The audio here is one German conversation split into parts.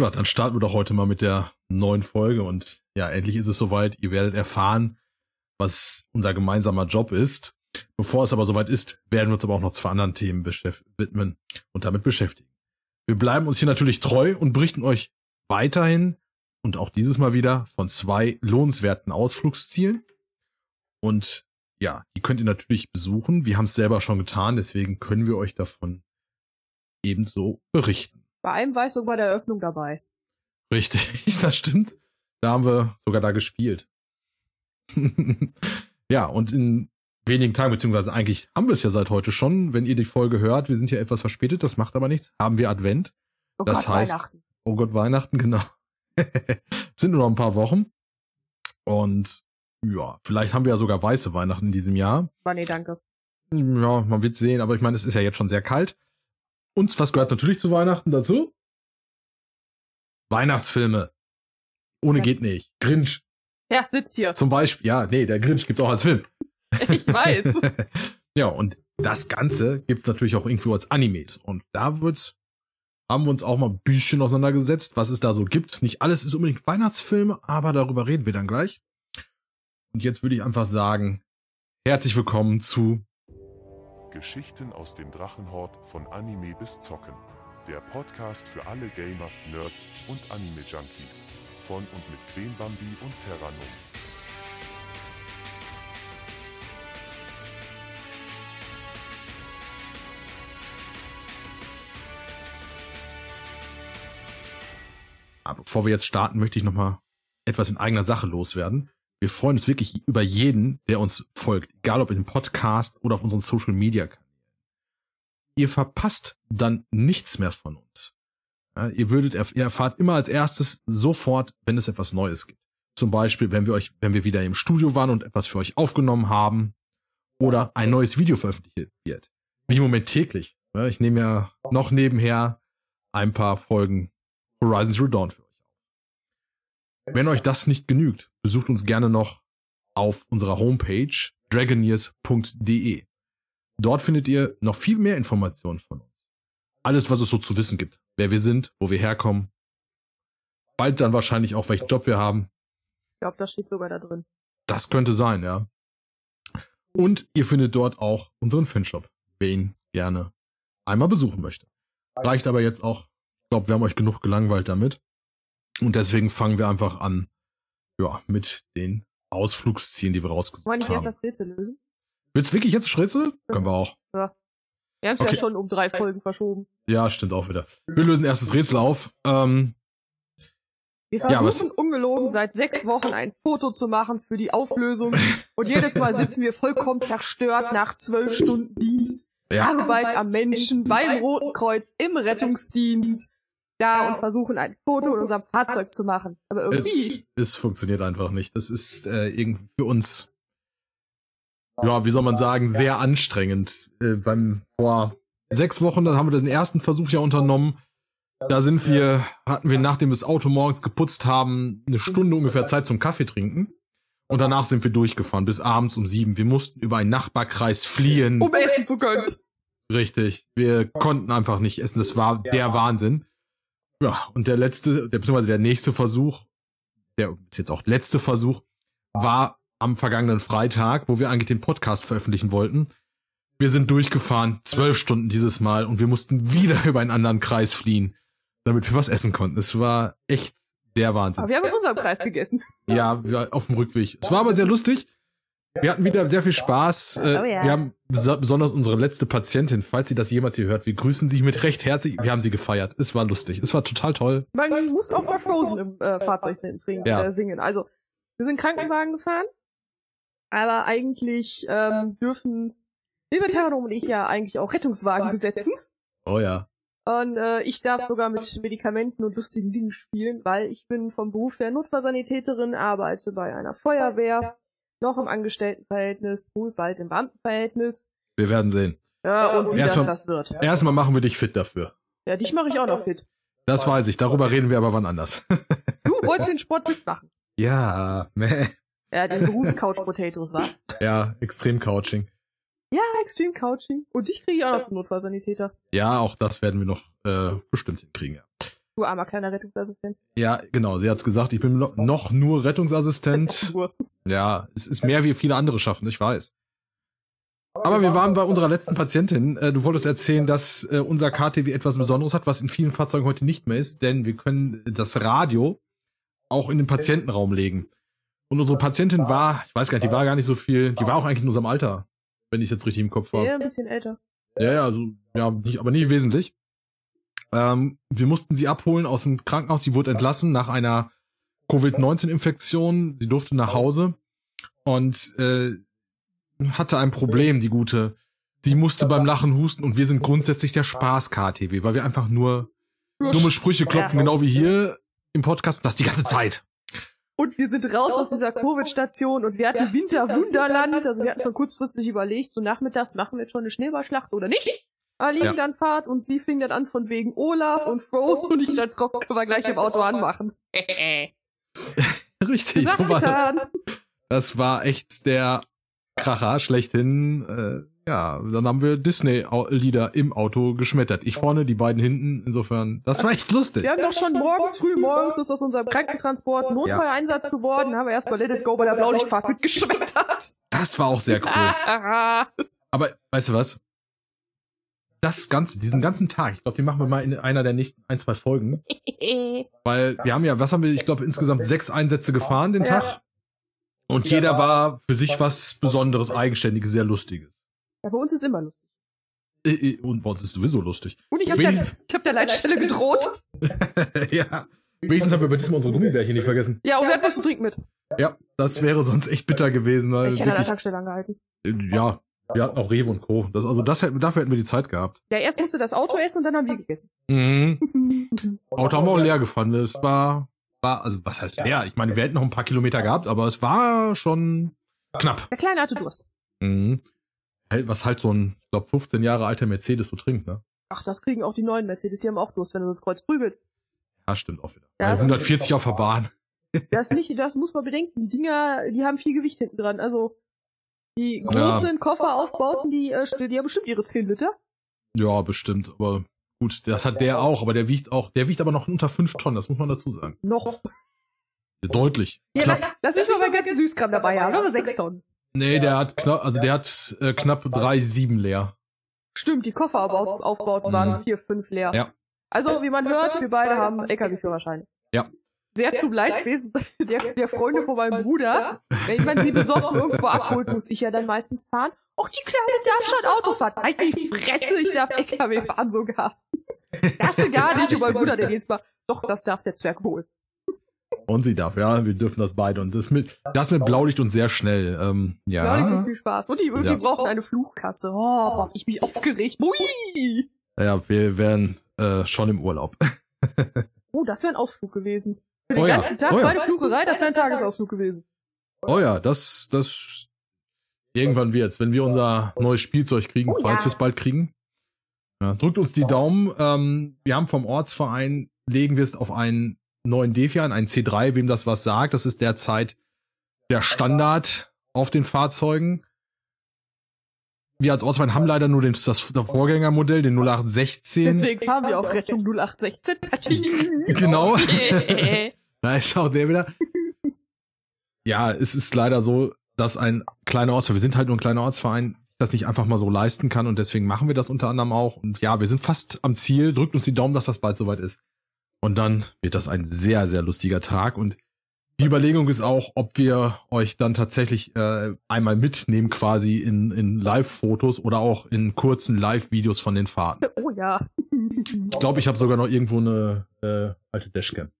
Ja, dann starten wir doch heute mal mit der neuen Folge und ja, endlich ist es soweit. Ihr werdet erfahren, was unser gemeinsamer Job ist. Bevor es aber soweit ist, werden wir uns aber auch noch zwei anderen Themen widmen und damit beschäftigen. Wir bleiben uns hier natürlich treu und berichten euch weiterhin und auch dieses Mal wieder von zwei lohnenswerten Ausflugszielen. Und ja, die könnt ihr natürlich besuchen. Wir haben es selber schon getan, deswegen können wir euch davon ebenso berichten. Bei einem war ich sogar bei der Eröffnung dabei. Richtig, das stimmt. Da haben wir sogar da gespielt. ja, und in wenigen Tagen, beziehungsweise eigentlich haben wir es ja seit heute schon, wenn ihr die Folge hört, wir sind ja etwas verspätet, das macht aber nichts, haben wir Advent. Oh das Gott, heißt, Weihnachten. oh Gott, Weihnachten, genau. sind nur noch ein paar Wochen. Und ja, vielleicht haben wir ja sogar weiße Weihnachten in diesem Jahr. Aber nee, danke. Ja, man wird sehen, aber ich meine, es ist ja jetzt schon sehr kalt. Und was gehört natürlich zu Weihnachten dazu? Weihnachtsfilme. Ohne Ja. geht nicht. Grinch Ja, sitzt hier. zum Beispiel. Ja, nee, der Grinch gibt auch als Film. Ich weiß. ja, und das Ganze gibt's natürlich auch irgendwo als Animes. Und da wird's, haben wir uns auch mal ein bisschen auseinandergesetzt, was es da so gibt. Nicht alles ist unbedingt Weihnachtsfilme, aber darüber reden wir dann gleich. Und jetzt würde ich einfach sagen, herzlich willkommen zu Geschichten aus dem Drachenhort von Anime bis Zocken. Der Podcast für alle Gamer, Nerds und Anime-Junkies. Von und mit Queen Bambi und Terranum. Aber bevor wir jetzt starten, möchte ich noch mal etwas in eigener Sache loswerden. Wir freuen uns wirklich über jeden, der uns folgt, egal ob in dem Podcast oder auf unseren Social Media. Ihr verpasst dann nichts mehr von uns. Ja, ihr würdet, ihr erfahrt immer als erstes sofort, wenn es etwas Neues gibt. Zum Beispiel, wenn wir euch, wenn wir wieder im Studio waren und etwas für euch aufgenommen haben oder ein neues Video veröffentlicht wird. Wie im Moment täglich. Ja, ich nehme ja noch nebenher ein paar Folgen Horizon Zero für euch. Wenn euch das nicht genügt, besucht uns gerne noch auf unserer Homepage dragoneers.de. Dort findet ihr noch viel mehr Informationen von uns. Alles, was es so zu wissen gibt. Wer wir sind, wo wir herkommen. Bald dann wahrscheinlich auch, welchen Job wir haben. Ich glaube, das steht sogar da drin. Das könnte sein, ja. Und ihr findet dort auch unseren Fanshop, wer ihn gerne einmal besuchen möchte. Reicht aber jetzt auch. Ich glaube, wir haben euch genug gelangweilt damit. Und deswegen fangen wir einfach an, ja, mit den Ausflugszielen, die wir Wollen rausgesucht nicht erst haben. das Rätsel lösen? Wird's wirklich jetzt Rätsel? Können wir auch. Wir haben es Okay. ja schon um drei Folgen verschoben. Ja, stimmt auch wieder. Wir lösen erstes Rätsel auf. Ähm, Wir Ja, versuchen ungelogen seit sechs Wochen ein Foto zu machen für die Auflösung. Und jedes Mal sitzen wir vollkommen zerstört nach zwölf Stunden Dienst. ja, Arbeit am Menschen beim Roten Kreuz im Rettungsdienst da und versuchen ein Foto in unserem Fahrzeug zu machen. Aber es, irgendwie, es funktioniert einfach nicht. Das ist äh, irgendwie für uns, ja, wie soll man sagen, sehr anstrengend. Äh, beim vor sechs Wochen, dann haben wir den ersten Versuch ja unternommen. Da sind wir, hatten wir, nachdem wir das Auto morgens geputzt haben, eine Stunde ungefähr Zeit zum Kaffee trinken. Und danach sind wir durchgefahren bis abends um sieben. Wir mussten über einen Nachbarkreis fliehen. um essen zu können. Richtig. Wir konnten einfach nicht essen. Das war der Wahnsinn. Ja, und der letzte, der, beziehungsweise der nächste Versuch, der ist jetzt auch letzte Versuch, war am vergangenen Freitag, wo wir eigentlich den Podcast veröffentlichen wollten. Wir sind durchgefahren, zwölf Stunden dieses Mal, und wir mussten wieder über einen anderen Kreis fliehen, damit wir was essen konnten. Es war echt der Wahnsinn. Aber wir haben in unserem Kreis gegessen. Ja, wir, auf dem Rückweg. Es war aber sehr lustig. Wir hatten wieder sehr viel Spaß. Äh, Oh ja. Wir haben bes- besonders unsere letzte Patientin, falls sie das jemals hier hört, wir grüßen sie mit recht herzlich. Wir haben sie gefeiert. Es war lustig. Es war total toll. Man muss auch mal Frozen im äh, Fahrzeug singen, trinken, Ja. äh, singen. Also, wir sind Krankenwagen gefahren, aber eigentlich ähm, dürfen Liebe Terranum und ich ja eigentlich auch Rettungswagen besetzen. Oh ja. Und äh, ich darf sogar mit Medikamenten und lustigen Dingen spielen, weil ich bin vom Beruf her Notfallsanitäterin, arbeite bei einer Feuerwehr, noch im Angestelltenverhältnis, wohl bald im Beamtenverhältnis. Wir werden sehen. Ja, und wie das Erstmal- das wird. Erstmal machen wir dich fit dafür. Ja, dich mache ich auch noch fit. Das weiß ich. Darüber reden wir aber wann anders. Du wolltest den Sport mitmachen. ja, meh. Ja, den Berufscouch Potatoes, war. ja, extrem Couching. Ja, Extreme Couching. Und dich kriege ich auch noch zum Notfallsanitäter. Ja, auch das werden wir noch äh, bestimmt hinkriegen. Ja. Du armer kleiner Rettungsassistent. Ja, genau. Sie hat's gesagt, ich bin noch- nur Rettungsassistent. Ja, es ist mehr wie viele andere schaffen, ich weiß. Aber wir waren bei unserer letzten Patientin. Äh, Du wolltest erzählen, dass äh, unser KTW etwas Besonderes hat, was in vielen Fahrzeugen heute nicht mehr ist, denn wir können das Radio auch in den Patientenraum legen. Und unsere Patientin war, ich weiß gar nicht, die war gar nicht so viel, die war auch eigentlich in unserem Alter, wenn ich jetzt richtig im Kopf war. Ja, ein bisschen älter. Ja, ja, also, ja, nicht, aber nicht wesentlich. Ähm, wir mussten sie abholen aus dem Krankenhaus. Sie wurde entlassen nach einer Covid-19-Infektion. Sie durfte nach Hause und äh, hatte ein Problem, die gute. Sie musste beim Lachen husten und wir sind grundsätzlich der Spaß-KTW, weil wir einfach nur dumme Sprüche klopfen, genau wie hier im Podcast. Und Das die ganze Zeit. Und wir sind raus aus dieser Covid-Station und wir hatten Winterwunderland. Also wir hatten schon kurzfristig überlegt, so nachmittags machen wir jetzt schon eine Schneeballschlacht oder nicht. Liegen Ja. dann Fahrt und sie fing dann an von wegen Olaf und Frozen und ich dachte, komm, können wir gleich im Auto anmachen. Richtig, so war das. Das war echt der Kracher schlechthin. Äh, ja, dann haben wir Disney-Lieder im Auto geschmettert. Ich vorne, die beiden hinten. Insofern, das war echt lustig. Wir haben doch schon morgens, früh morgens ist aus unserem Krankentransport ein Notfalleinsatz geworden, haben wir erstmal Let It Go bei der Blaulichtfahrt mitgeschmettert. Das war auch sehr cool. Aber weißt du was? Das Ganze, diesen ganzen Tag, ich glaube, den machen wir mal in einer der nächsten ein, zwei Folgen. Weil wir haben ja, was haben wir, ich glaube, insgesamt sechs Einsätze gefahren den. Tag. Und jeder war für sich was Besonderes, Eigenständiges, sehr Lustiges. Ja, bei uns ist immer lustig. Und bei uns ist es sowieso lustig. Und ich habe der, ich hab der Leitstelle gedroht. ja. Wenigstens haben wir bei diesem unsere Gummibärchen nicht vergessen. Ja, und wir hatten was zu trinken mit. Ja, das wäre sonst echt bitter gewesen. Weil Ich hätte an der Tankstelle angehalten. ja, wir hatten auch Rewe und Co. Das, also das hätten, dafür hätten wir die Zeit gehabt. Ja, erst musste das Auto essen und dann haben wir gegessen. Mhm. Auto haben wir auch leer gefahren. Es war, war, also was heißt leer? Ich meine, wir hätten noch ein paar Kilometer gehabt, aber es war schon knapp. Der Kleine hatte Durst. Mhm. Was halt so ein, ich glaube, 15 Jahre alter Mercedes so trinkt, ne? Ach, das kriegen auch die neuen Mercedes, die haben auch Durst, wenn du ins Kreuz prügelst. Ja, stimmt auch wieder. Ja, Ja, das- 140 auf der Bahn. Das nicht, das muss man bedenken. Die Dinger, die haben viel Gewicht hinten dran. Also, die großen Kofferaufbauten, die, äh, die haben bestimmt ihre 10 Liter. Ja, bestimmt. Aber gut, das hat der auch, aber der wiegt auch, der wiegt aber noch unter 5 Tonnen, das muss man dazu sagen. Noch. Deutlich. Ja, Knapp. la- lass mich mal meinen ganzen Süßkram dabei haben. Aber 6 Tonnen. Nee, der hat knapp, also der hat äh, knapp 3,7 leer. Stimmt, die Kofferaufbauten Mhm. waren 4, 5 leer. Ja. Also, wie man hört, wir beide haben LKW-Führerschein. Ja. Sehr zum Leidwesen der, der Freunde von meinem Bruder. Wenn man sie besoffen irgendwo abholt, muss ich ja dann meistens fahren. Och, die Kleine darf schon Auto fahren. Halt die Fresse, ich darf LKW fahren sogar. Das gar nicht. Und mein Bruder, der jedes Mal, doch, das darf der Zwerg wohl. Und sie darf, ja, wir dürfen das beide. Und das mit, das mit Blaulicht und sehr schnell. Ähm, Ja, die macht viel Spaß. Und die, und Ja. die brauchen eine Fluchkasse. Oh, ich mich aufgeregt. Ui! Ja, wir wären äh, schon im Urlaub. Oh, das wäre ein Ausflug gewesen. Für den Oh ja, ganzen Tag oh ja. meine Flügerei, das wäre ein Tagesausflug gewesen. Oh ja, das, das irgendwann wird's, wenn wir unser neues Spielzeug kriegen, Oh falls ja. wir es bald kriegen. Ja, drückt uns die Daumen. Ähm, wir haben vom Ortsverein legen wir es auf einen neuen Defi an, einen C3, wem das was sagt. Das ist derzeit der Standard auf den Fahrzeugen. Wir als Ortsverein haben leider nur den, das Vorgängermodell, den 0816. Deswegen fahren wir auch Rettung 0816. Genau. Da ist auch der wieder. Ja, es ist leider so, dass ein kleiner Ortsverein, wir sind halt nur ein kleiner Ortsverein, das nicht einfach mal so leisten kann und deswegen machen wir das unter anderem auch. Und ja, wir sind fast am Ziel. Drückt uns die Daumen, dass das bald soweit ist. Und dann wird das ein sehr, sehr lustiger Tag. Und die Überlegung ist auch, ob wir euch dann tatsächlich äh, einmal mitnehmen, quasi in, in Live-Fotos oder auch in kurzen Live-Videos von den Fahrten. oh ja. Ich glaube, ich habe sogar noch irgendwo eine äh, alte Dashcam.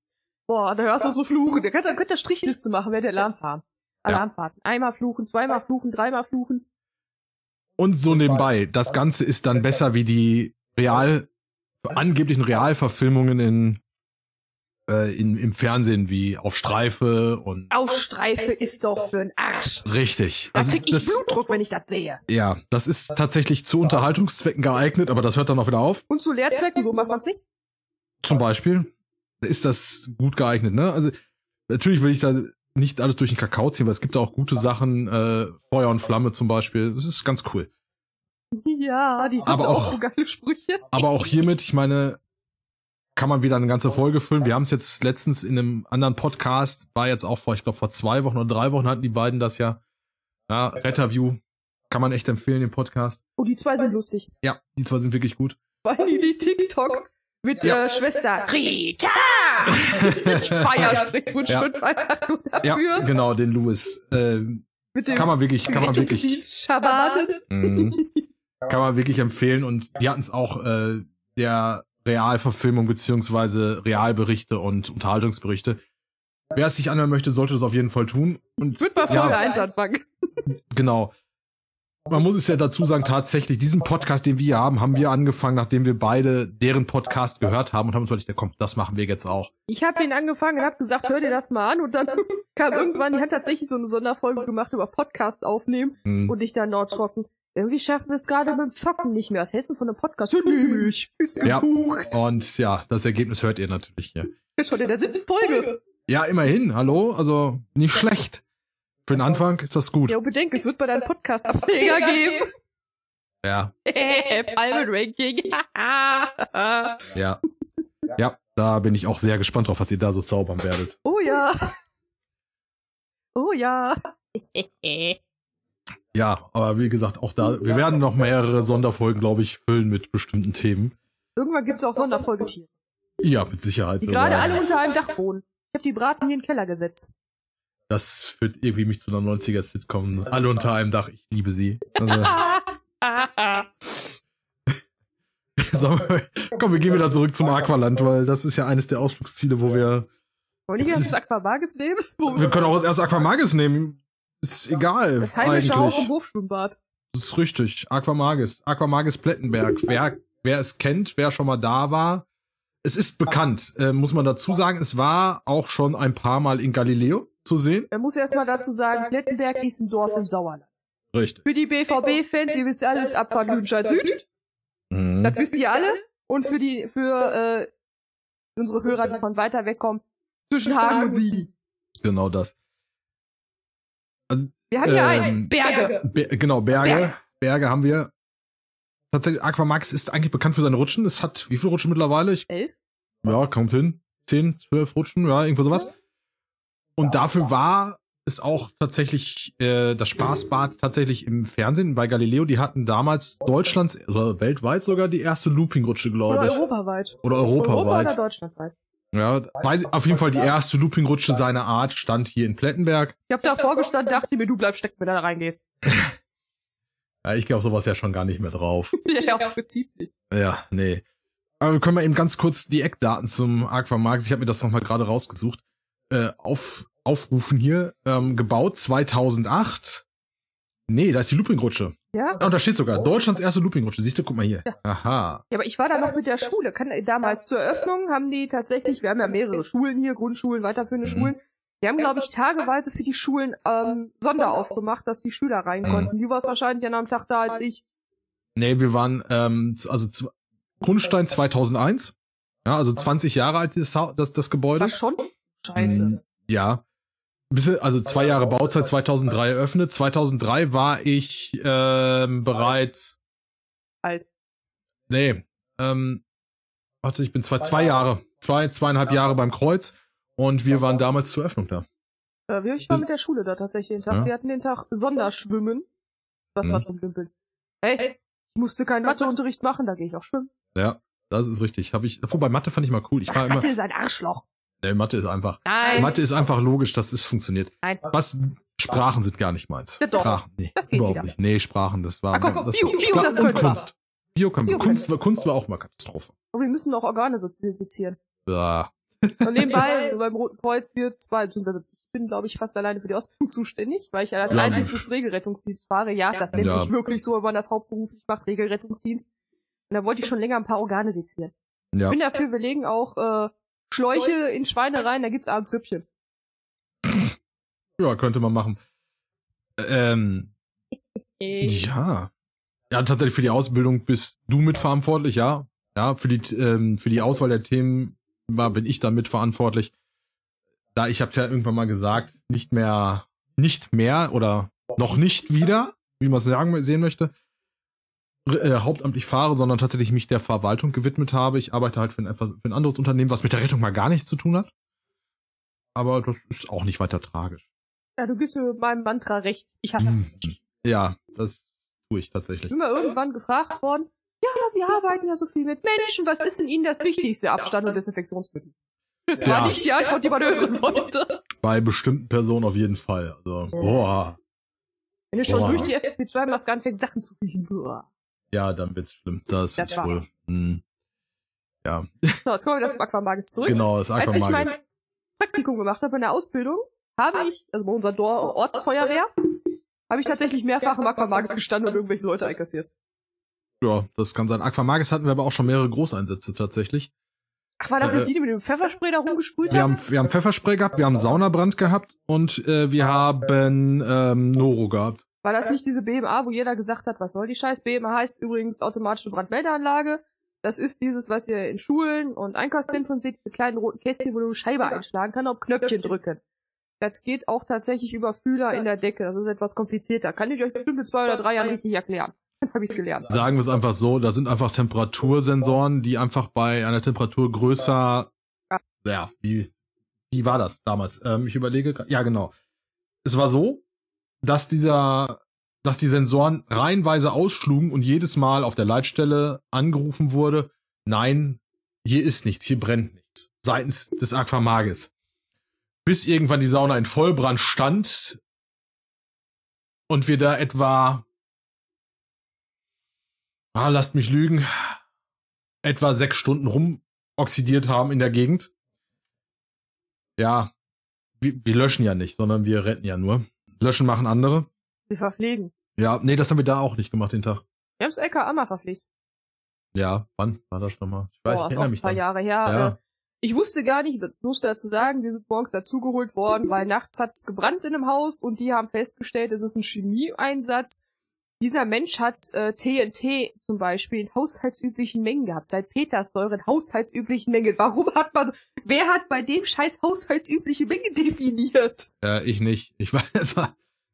Boah, da hörst du so fluchen. Der könnte, könnte Strichliste machen, wer der Alarmfahren. Ja. Alarmfahrten. Einmal fluchen, zweimal fluchen, dreimal fluchen. Und so nebenbei, das Ganze ist dann besser wie die real, angeblichen Realverfilmungen in, äh, in, im Fernsehen, wie auf Streife und Aufstreife ist doch für ein Arsch. richtig. Da Also krieg ich das, Blutdruck, wenn ich das sehe. ja, das ist tatsächlich zu Unterhaltungszwecken geeignet, aber das hört dann auch wieder auf. Und zu Lehrzwecken, so macht man's nicht. Zum Beispiel ist das gut geeignet, ne? Also natürlich will ich da nicht alles durch den Kakao ziehen, weil es gibt da auch gute Sachen, äh, Feuer und Flamme zum Beispiel. Das ist ganz cool. Ja, die haben auch auch- so geile Sprüche. Aber auch hiermit, ich meine, kann man wieder eine ganze Folge füllen. Wir haben es jetzt letztens in einem anderen Podcast, war jetzt auch vor, ich glaube vor zwei Wochen oder drei Wochen hatten die beiden das ja. Ja, Retterview. Kann man echt empfehlen, den Podcast. Oh, die zwei sind lustig. Ja, die zwei sind wirklich gut. Weil die TikToks mit Ja. äh, Schwester Rita. feier Ja. einfach nur Ja, dafür. genau, den Louis. Ähm, Mit dem kann man wirklich, kann man wirklich. Mhm. kann man wirklich empfehlen. Und die hatten es auch äh, der Realverfilmung beziehungsweise Realberichte und Unterhaltungsberichte. Wer es sich anhören möchte, sollte das auf jeden Fall tun. Und würde mal Folge ja, 1 anfangen. Genau. Man muss es ja dazu sagen, tatsächlich, diesen Podcast, den wir haben, haben wir angefangen, nachdem wir beide deren Podcast gehört haben und haben uns überlegt, ja, komm, das machen wir jetzt auch. Ich habe ihn angefangen und habe gesagt, hör dir das mal an. Und dann kam irgendwann, die hat tatsächlich so eine Sonderfolge gemacht über Podcast aufnehmen. Hm. Und ich dann nordtrocken. Irgendwie schaffen wir es gerade mit dem Zocken nicht mehr. Was hältst du von einem Podcast? Ja, nehme ich. Ist Ja. gebucht. Und ja, das Ergebnis hört ihr natürlich hier. Schon in der siebten Folge. Ja, immerhin, hallo, also nicht schlecht. Für den Anfang ist das gut. Ja, und bedenk, es wird bei deinem Podcast Ableger geben. Ja, Palmen-Ranking. ja. Ja, da bin ich auch sehr gespannt drauf, was ihr da so zaubern werdet. oh ja. Oh ja. Ja, aber wie gesagt, auch da, wir werden noch mehrere Sonderfolgen, glaube ich, füllen mit bestimmten Themen. Irgendwann gibt's auch Sonderfolgetiere. Ja, mit Sicherheit. Die gerade alle unter einem Dach wohnen. Ich habe die Braten hier in den Keller gesetzt. Das führt irgendwie mich zu einer 90er-Sitcom. Alle unter einem Dach, ich liebe sie. Also, komm, wir gehen wieder zurück zum Aqualand, weil das ist ja eines der Ausflugsziele, wo wir. Wollen wir Das erst Aquamages nehmen? Wir können auch erst Aquamagis nehmen. Ist egal. Das heimische Haus im. Hofschwimmbad. Das ist richtig. Aquamagis. Aquamagis Plettenberg. Wer, wer es kennt, wer schon mal da war. Es ist bekannt, äh, muss man dazu sagen. Es war auch schon ein paar Mal in Galileo zu sehen. Man muss erst mal dazu sagen, Plettenberg ist ein Dorf im Sauerland. Richtig. Für die BVB-Fans, ihr wisst alles, Abfahrt Lüdenscheid Süd. Mhm. Das wisst ihr alle. Und für die, für äh, unsere Hörer, die von weiter weg kommen, zwischen Hagen und Siegen. Genau das. Wir haben hier Ähm, einen. Berge. Be genau, Berge. Berge. Berge haben wir. Tatsächlich, Aquamax ist eigentlich bekannt für seine Rutschen. Es hat wie viele Rutschen mittlerweile? Ich, Elf? ja, kommt hin. Zehn, zwölf Rutschen, ja, irgendwo sowas. Und dafür war es auch tatsächlich äh, das Spaßbad tatsächlich im Fernsehen bei Galileo. Die hatten damals Deutschlands oder weltweit sogar die erste Loopingrutsche, glaube Oder ich. europaweit. Oder Europa europaweit. oder deutschlandweit. ja, weiß, ich- auf jeden Fall die erste Loopingrutsche seiner Art stand hier in Plettenberg. Ich hab davor gestanden, dachte mir, du bleibst stecken, wenn du da reingehst. Ja, ich gehe auf sowas ja schon gar nicht mehr drauf. ja, im Prinzip nicht. Ja, nee. Aber wir können mal eben ganz kurz die Eckdaten zum Aquamarkt, ich habe mir das nochmal gerade rausgesucht, äh, auf, aufrufen hier. Ähm, gebaut 2008. Nee, da ist die Loopingrutsche. Ja? Oh, da steht sogar, Deutschlands erste Loopingrutsche. Siehst du, guck mal hier. Aha. Ja, aber ich war da noch mit der Schule. Kann, damals zur Eröffnung haben die tatsächlich, wir haben ja mehrere Schulen hier, Grundschulen, weiterführende Mhm. Schulen. Die haben, glaube ich, tageweise für die Schulen ähm, Sonder aufgemacht, dass die Schüler rein Mhm. konnten. Du warst wahrscheinlich an einem Tag da als ich. Nee, wir waren, ähm, also Grundstein 2001. Ja, also 20 Jahre alt das, Hau- das, das Gebäude. War schon? Scheiße. Mm, Ja. Bisschen, also zwei Jahre Bauzeit, 2003 eröffnet. 2003 war ich ähm, bereits. Alt. Nee. Ähm, warte, ich bin zwei, zwei Jahre, zwei, zweieinhalb Jahre beim Kreuz und wir waren damals zur Öffnung da. Äh, wir- ich war mit der Schule da tatsächlich den Tag. Ja. Wir hatten den Tag Sonderschwimmen. Das Mhm. war zum Dümpeln. Hey, ich musste keinen Matheunterricht machen, da gehe ich auch schwimmen. Ja, das ist richtig. Habe ich. Wobei Mathe fand ich mal cool. Ich war immer. Mathe ist ein Arschloch. Nee, Mathe ist einfach. Nein. Mathe ist einfach logisch, dass es funktioniert. Nein. Was Sprachen sind gar nicht meins. Ja, doch. Sprachen, nee, Das geht überhaupt wieder. nicht. Nee, Sprachen, das war Ah, komm, komm, das Bio, Bio, Spra- das und. Kunst. Bio, wir. Bio Kunst, war, Kunst war auch mal Katastrophe. Aber wir müssen noch Organe so sezieren. Ja. Und nebenbei, beim Roten Kreuz wird zwei, bin, glaube ich, fast alleine für die Ausbildung zuständig, weil ich als Ja. einziges Regelrettungsdienst fahre. Ja, das nennt Ja. sich wirklich so, wenn man das hauptberuflich macht, Regelrettungsdienst. Und da wollte ich schon länger ein paar Organe sezieren. Ja. Ich bin dafür, wir legen auch äh, Schläuche in Schweine rein, da gibt's abends Rippchen. Ja, könnte man machen. Ähm, ja. Ja, tatsächlich für die Ausbildung bist du mitverantwortlich, ja. Ja, für die, ähm, für die Auswahl der Themen war, bin ich da mitverantwortlich. Da ich hab's ja irgendwann mal gesagt, nicht mehr, nicht mehr oder noch nicht wieder, wie man es sagen, sehen möchte. Äh, hauptamtlich fahre, sondern tatsächlich mich der Verwaltung gewidmet habe. Ich arbeite halt für ein, für ein anderes Unternehmen, was mit der Rettung mal gar nichts zu tun hat. Aber das ist auch nicht weiter tragisch. Ja, du gibst mir mit meinem Mantra recht. Ich hasse Hm. es. Ja, das tue ich Ich tatsächlich. bin mal irgendwann gefragt worden, ja, Sie arbeiten ja so viel mit Menschen, was ist denn Ihnen das Wichtigste? Abstand und Desinfektionsmittel. Das Ja. war nicht die Antwort, die man hören wollte. Bei bestimmten Personen auf jeden Fall. Also, boah. Wenn du schon Boah. durch die FFP2-Maske anfängst, Sachen zu riechen. Boah. Ja, dann wird's schlimm. Das, Das ist war's. wohl. Hm. Ja, So, jetzt kommen wir wieder zum Aquamagis zurück. genau, das Als ich mein Aquamagis. Praktikum gemacht habe in der Ausbildung, habe ich, also bei unserer Dor Ortsfeuerwehr, habe ich tatsächlich mehrfach im Aquamagis gestanden und irgendwelche Leute einkassiert. Ja, das kann sein. Aquamagis hatten wir aber auch schon mehrere Großeinsätze tatsächlich. Ach, war das Äh, nicht die, die mit dem Pfefferspray da rumgesprüht Wir haben? haben, wir haben Pfefferspray gehabt, wir haben Saunabrand gehabt und äh, wir haben ähm, Noro gehabt. War das nicht diese BMA, wo jeder gesagt hat, was soll die scheiß BMA heißt übrigens automatische Brandmeldeanlage. Das ist dieses, was ihr in Schulen und Einkaufszentren seht, diese kleinen roten Kästchen, wo du Scheibe einschlagen kannst, auf Knöpfchen drücken. Das geht auch tatsächlich über Fühler in der Decke. Das ist etwas komplizierter. Kann ich euch bestimmt in zwei oder drei Jahren richtig erklären. Habe ich's gelernt. Sagen wir es einfach so, da sind einfach Temperatursensoren, die einfach bei einer Temperatur größer, ja, wie, wie war das damals? Ähm, ich überlege, ja genau. Es war so, dass dieser, dass die Sensoren reihenweise ausschlugen und jedes Mal auf der Leitstelle angerufen wurde, nein, hier ist nichts, hier brennt nichts. Seitens des Aquamagis. Bis irgendwann die Sauna in Vollbrand stand und wir da etwa ah, lasst mich lügen, etwa sechs Stunden rumoxidiert haben in der Gegend. Ja, wir, wir löschen ja nicht, sondern wir retten ja nur. Löschen machen andere. Wir verpflegen. Ja, nee, das haben wir da auch nicht gemacht den Tag. Wir haben das LKA mal verpflegt. Ja, wann war das nochmal? Ich weiß, Boah, ich erinnere ein mich paar dran. Jahre her. Ja. Äh, Ich wusste gar nicht, bloß dazu sagen, wir sind morgens dazugeholt worden, weil nachts hat es gebrannt in einem Haus und die haben festgestellt, es ist ein Chemieeinsatz. Dieser Mensch hat äh, TNT zum Beispiel in haushaltsüblichen Mengen gehabt, seit Peterssäure in haushaltsüblichen Mengen. Warum hat man, wer hat bei dem Scheiß haushaltsübliche Menge definiert? Äh, ich nicht. Ich weiß,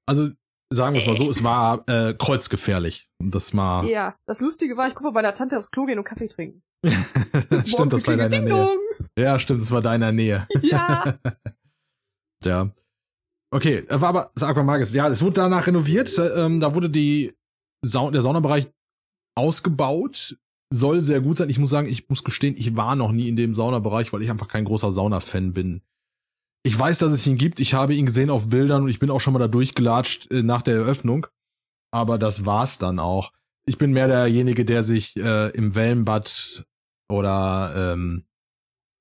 also sagen wir es mal so, es war äh, kreuzgefährlich. Das mal. Ja, das Lustige war, ich gucke mal bei der Tante aufs Klo gehen und Kaffee trinken. Stimmt, das war in deiner Nähe. Ja, stimmt, das war deiner Nähe. Ja. Ja. Okay, war aber das Aquamagis. Ja, es wurde danach renoviert. äh, Ähm, da wurde die Sau der Saunabereich ausgebaut. Soll sehr gut sein. Ich muss sagen, ich muss gestehen, ich war noch nie in dem Saunabereich, weil ich einfach kein großer Sauna-Fan bin. Ich weiß, dass es ihn gibt. Ich habe ihn gesehen auf Bildern und ich bin auch schon mal da durchgelatscht äh, nach der Eröffnung. Aber das war's dann auch. Ich bin mehr derjenige, der sich äh, im Wellenbad oder ähm,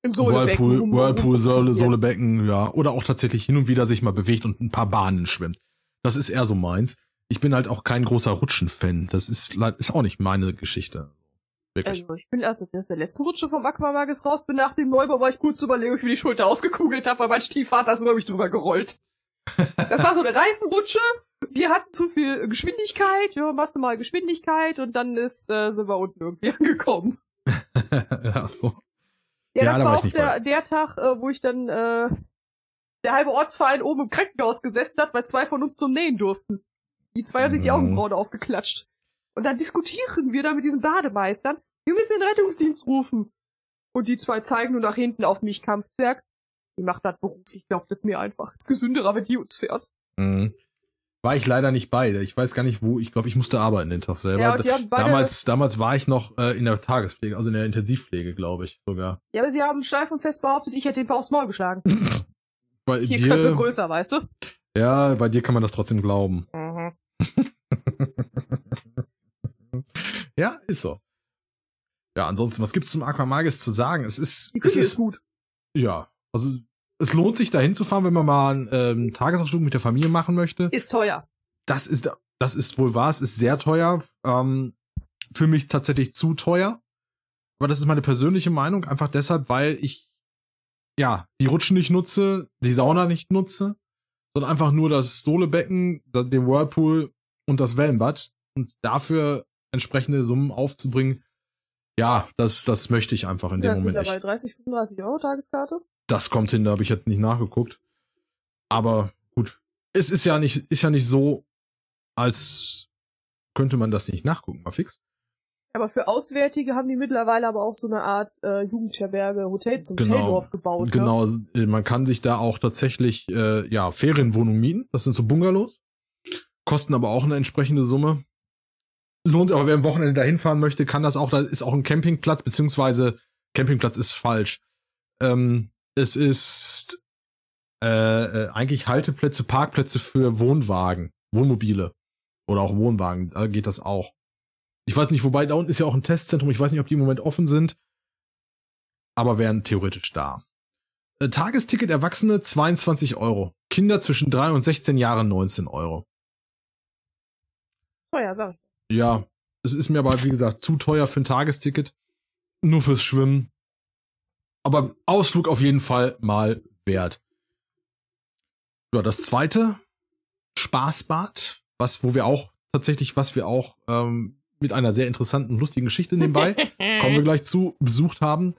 Im Whirlpool, Whirlpool, Sohle, rumzitiert. Sohlebecken, ja. Oder auch tatsächlich hin und wieder sich mal bewegt und ein paar Bahnen schwimmt. Das ist eher so meins. Ich bin halt auch kein großer Rutschen-Fan. Das ist, ist auch nicht meine Geschichte. Wirklich. Also, ich bin erst aus der letzten Rutsche vom Aquamagis raus, bin nach dem Neubau, war ich kurz überlegen, ob ich mir die Schulter ausgekugelt habe, weil mein Stiefvater ist über mich drüber gerollt. Das war so eine Reifenrutsche. Wir hatten zu viel Geschwindigkeit, ja, machst du mal Geschwindigkeit und dann ist, äh, sind wir unten irgendwie angekommen. Ach so. Ja, Ja, das da war war auch der, der Tag, äh, wo ich dann, äh, der halbe Ortsverein oben im Krankenhaus gesessen hat, weil zwei von uns zum Nähen durften. Die zwei sich die Mhm. Augenbrauen aufgeklatscht. Und dann diskutieren wir da mit diesen Bademeistern. Wir müssen den Rettungsdienst rufen. Und die zwei zeigen nur nach hinten auf mich Kampfzwerg. Die macht das beruflich, glaubt es mir einfach. Ist gesünderer, wenn die uns fährt. Mhm. War ich leider nicht bei. Ich weiß gar nicht wo. Ich glaube, ich musste arbeiten den Tag selber. Ja, und die haben beide- damals, damals war ich noch äh, in der Tagespflege, also in der Intensivpflege, glaube ich sogar. Ja, aber sie haben steif und fest behauptet, ich hätte den aufs Maul geschlagen. Bei Hier Köpfe dir, größer, weißt du? ja, bei dir kann man das trotzdem glauben. Mhm. Ja, ist so. Ja, ansonsten, was gibt's zum Aquamagis zu sagen? Es ist, es ist ist, gut. ja, also es lohnt sich dahin zu fahren, wenn man mal einen ähm, Tagesausflug mit der Familie machen möchte. Ist teuer. Das ist, das ist wohl wahr, es ist sehr teuer. Ähm, für mich tatsächlich zu teuer. Aber das ist meine persönliche Meinung, einfach deshalb, weil ich ja die Rutschen nicht nutze, die Sauna nicht nutze, sondern einfach nur das Sohlebecken, den Whirlpool und das Wellenbad und dafür entsprechende Summen aufzubringen. Ja, das, das möchte ich einfach in Ja, dem Moment nicht. 30, 35 Euro Tageskarte. Das kommt hin, da habe ich jetzt nicht nachgeguckt. Aber gut, es ist ja nicht, ist ja nicht so, als könnte man das nicht nachgucken, mal fix. Aber für Auswärtige haben die mittlerweile aber auch so eine Art äh, Jugendherberge, Hotel zum Genau. Hoteldorf gebaut. Ne? Genau, äh, man kann sich da auch tatsächlich äh, ja Ferienwohnungen mieten. Das sind so Bungalows, kosten aber auch eine entsprechende Summe. Lohnt sich, aber wer am Wochenende da hinfahren möchte, kann das auch. Da ist auch ein Campingplatz, beziehungsweise Campingplatz ist falsch. Ähm, es ist äh, äh, eigentlich Halteplätze, Parkplätze für Wohnwagen, Wohnmobile oder auch Wohnwagen. Da geht das auch. Ich weiß nicht, wobei da unten ist ja auch ein Testzentrum. Ich weiß nicht, ob die im Moment offen sind, aber wären theoretisch da. Äh, Tagesticket Erwachsene 22 Euro. Kinder zwischen 3 und 16 Jahren 19 Euro. Teuer, sag ich. Ja, es ist mir aber, wie gesagt, zu teuer für ein Tagesticket. Nur fürs Schwimmen. Aber Ausflug auf jeden Fall mal wert. Ja, das zweite Spaßbad, was, wo wir auch tatsächlich, was wir auch ähm, mit einer sehr interessanten, lustigen Geschichte nebenbei, kommen wir gleich zu, besucht haben,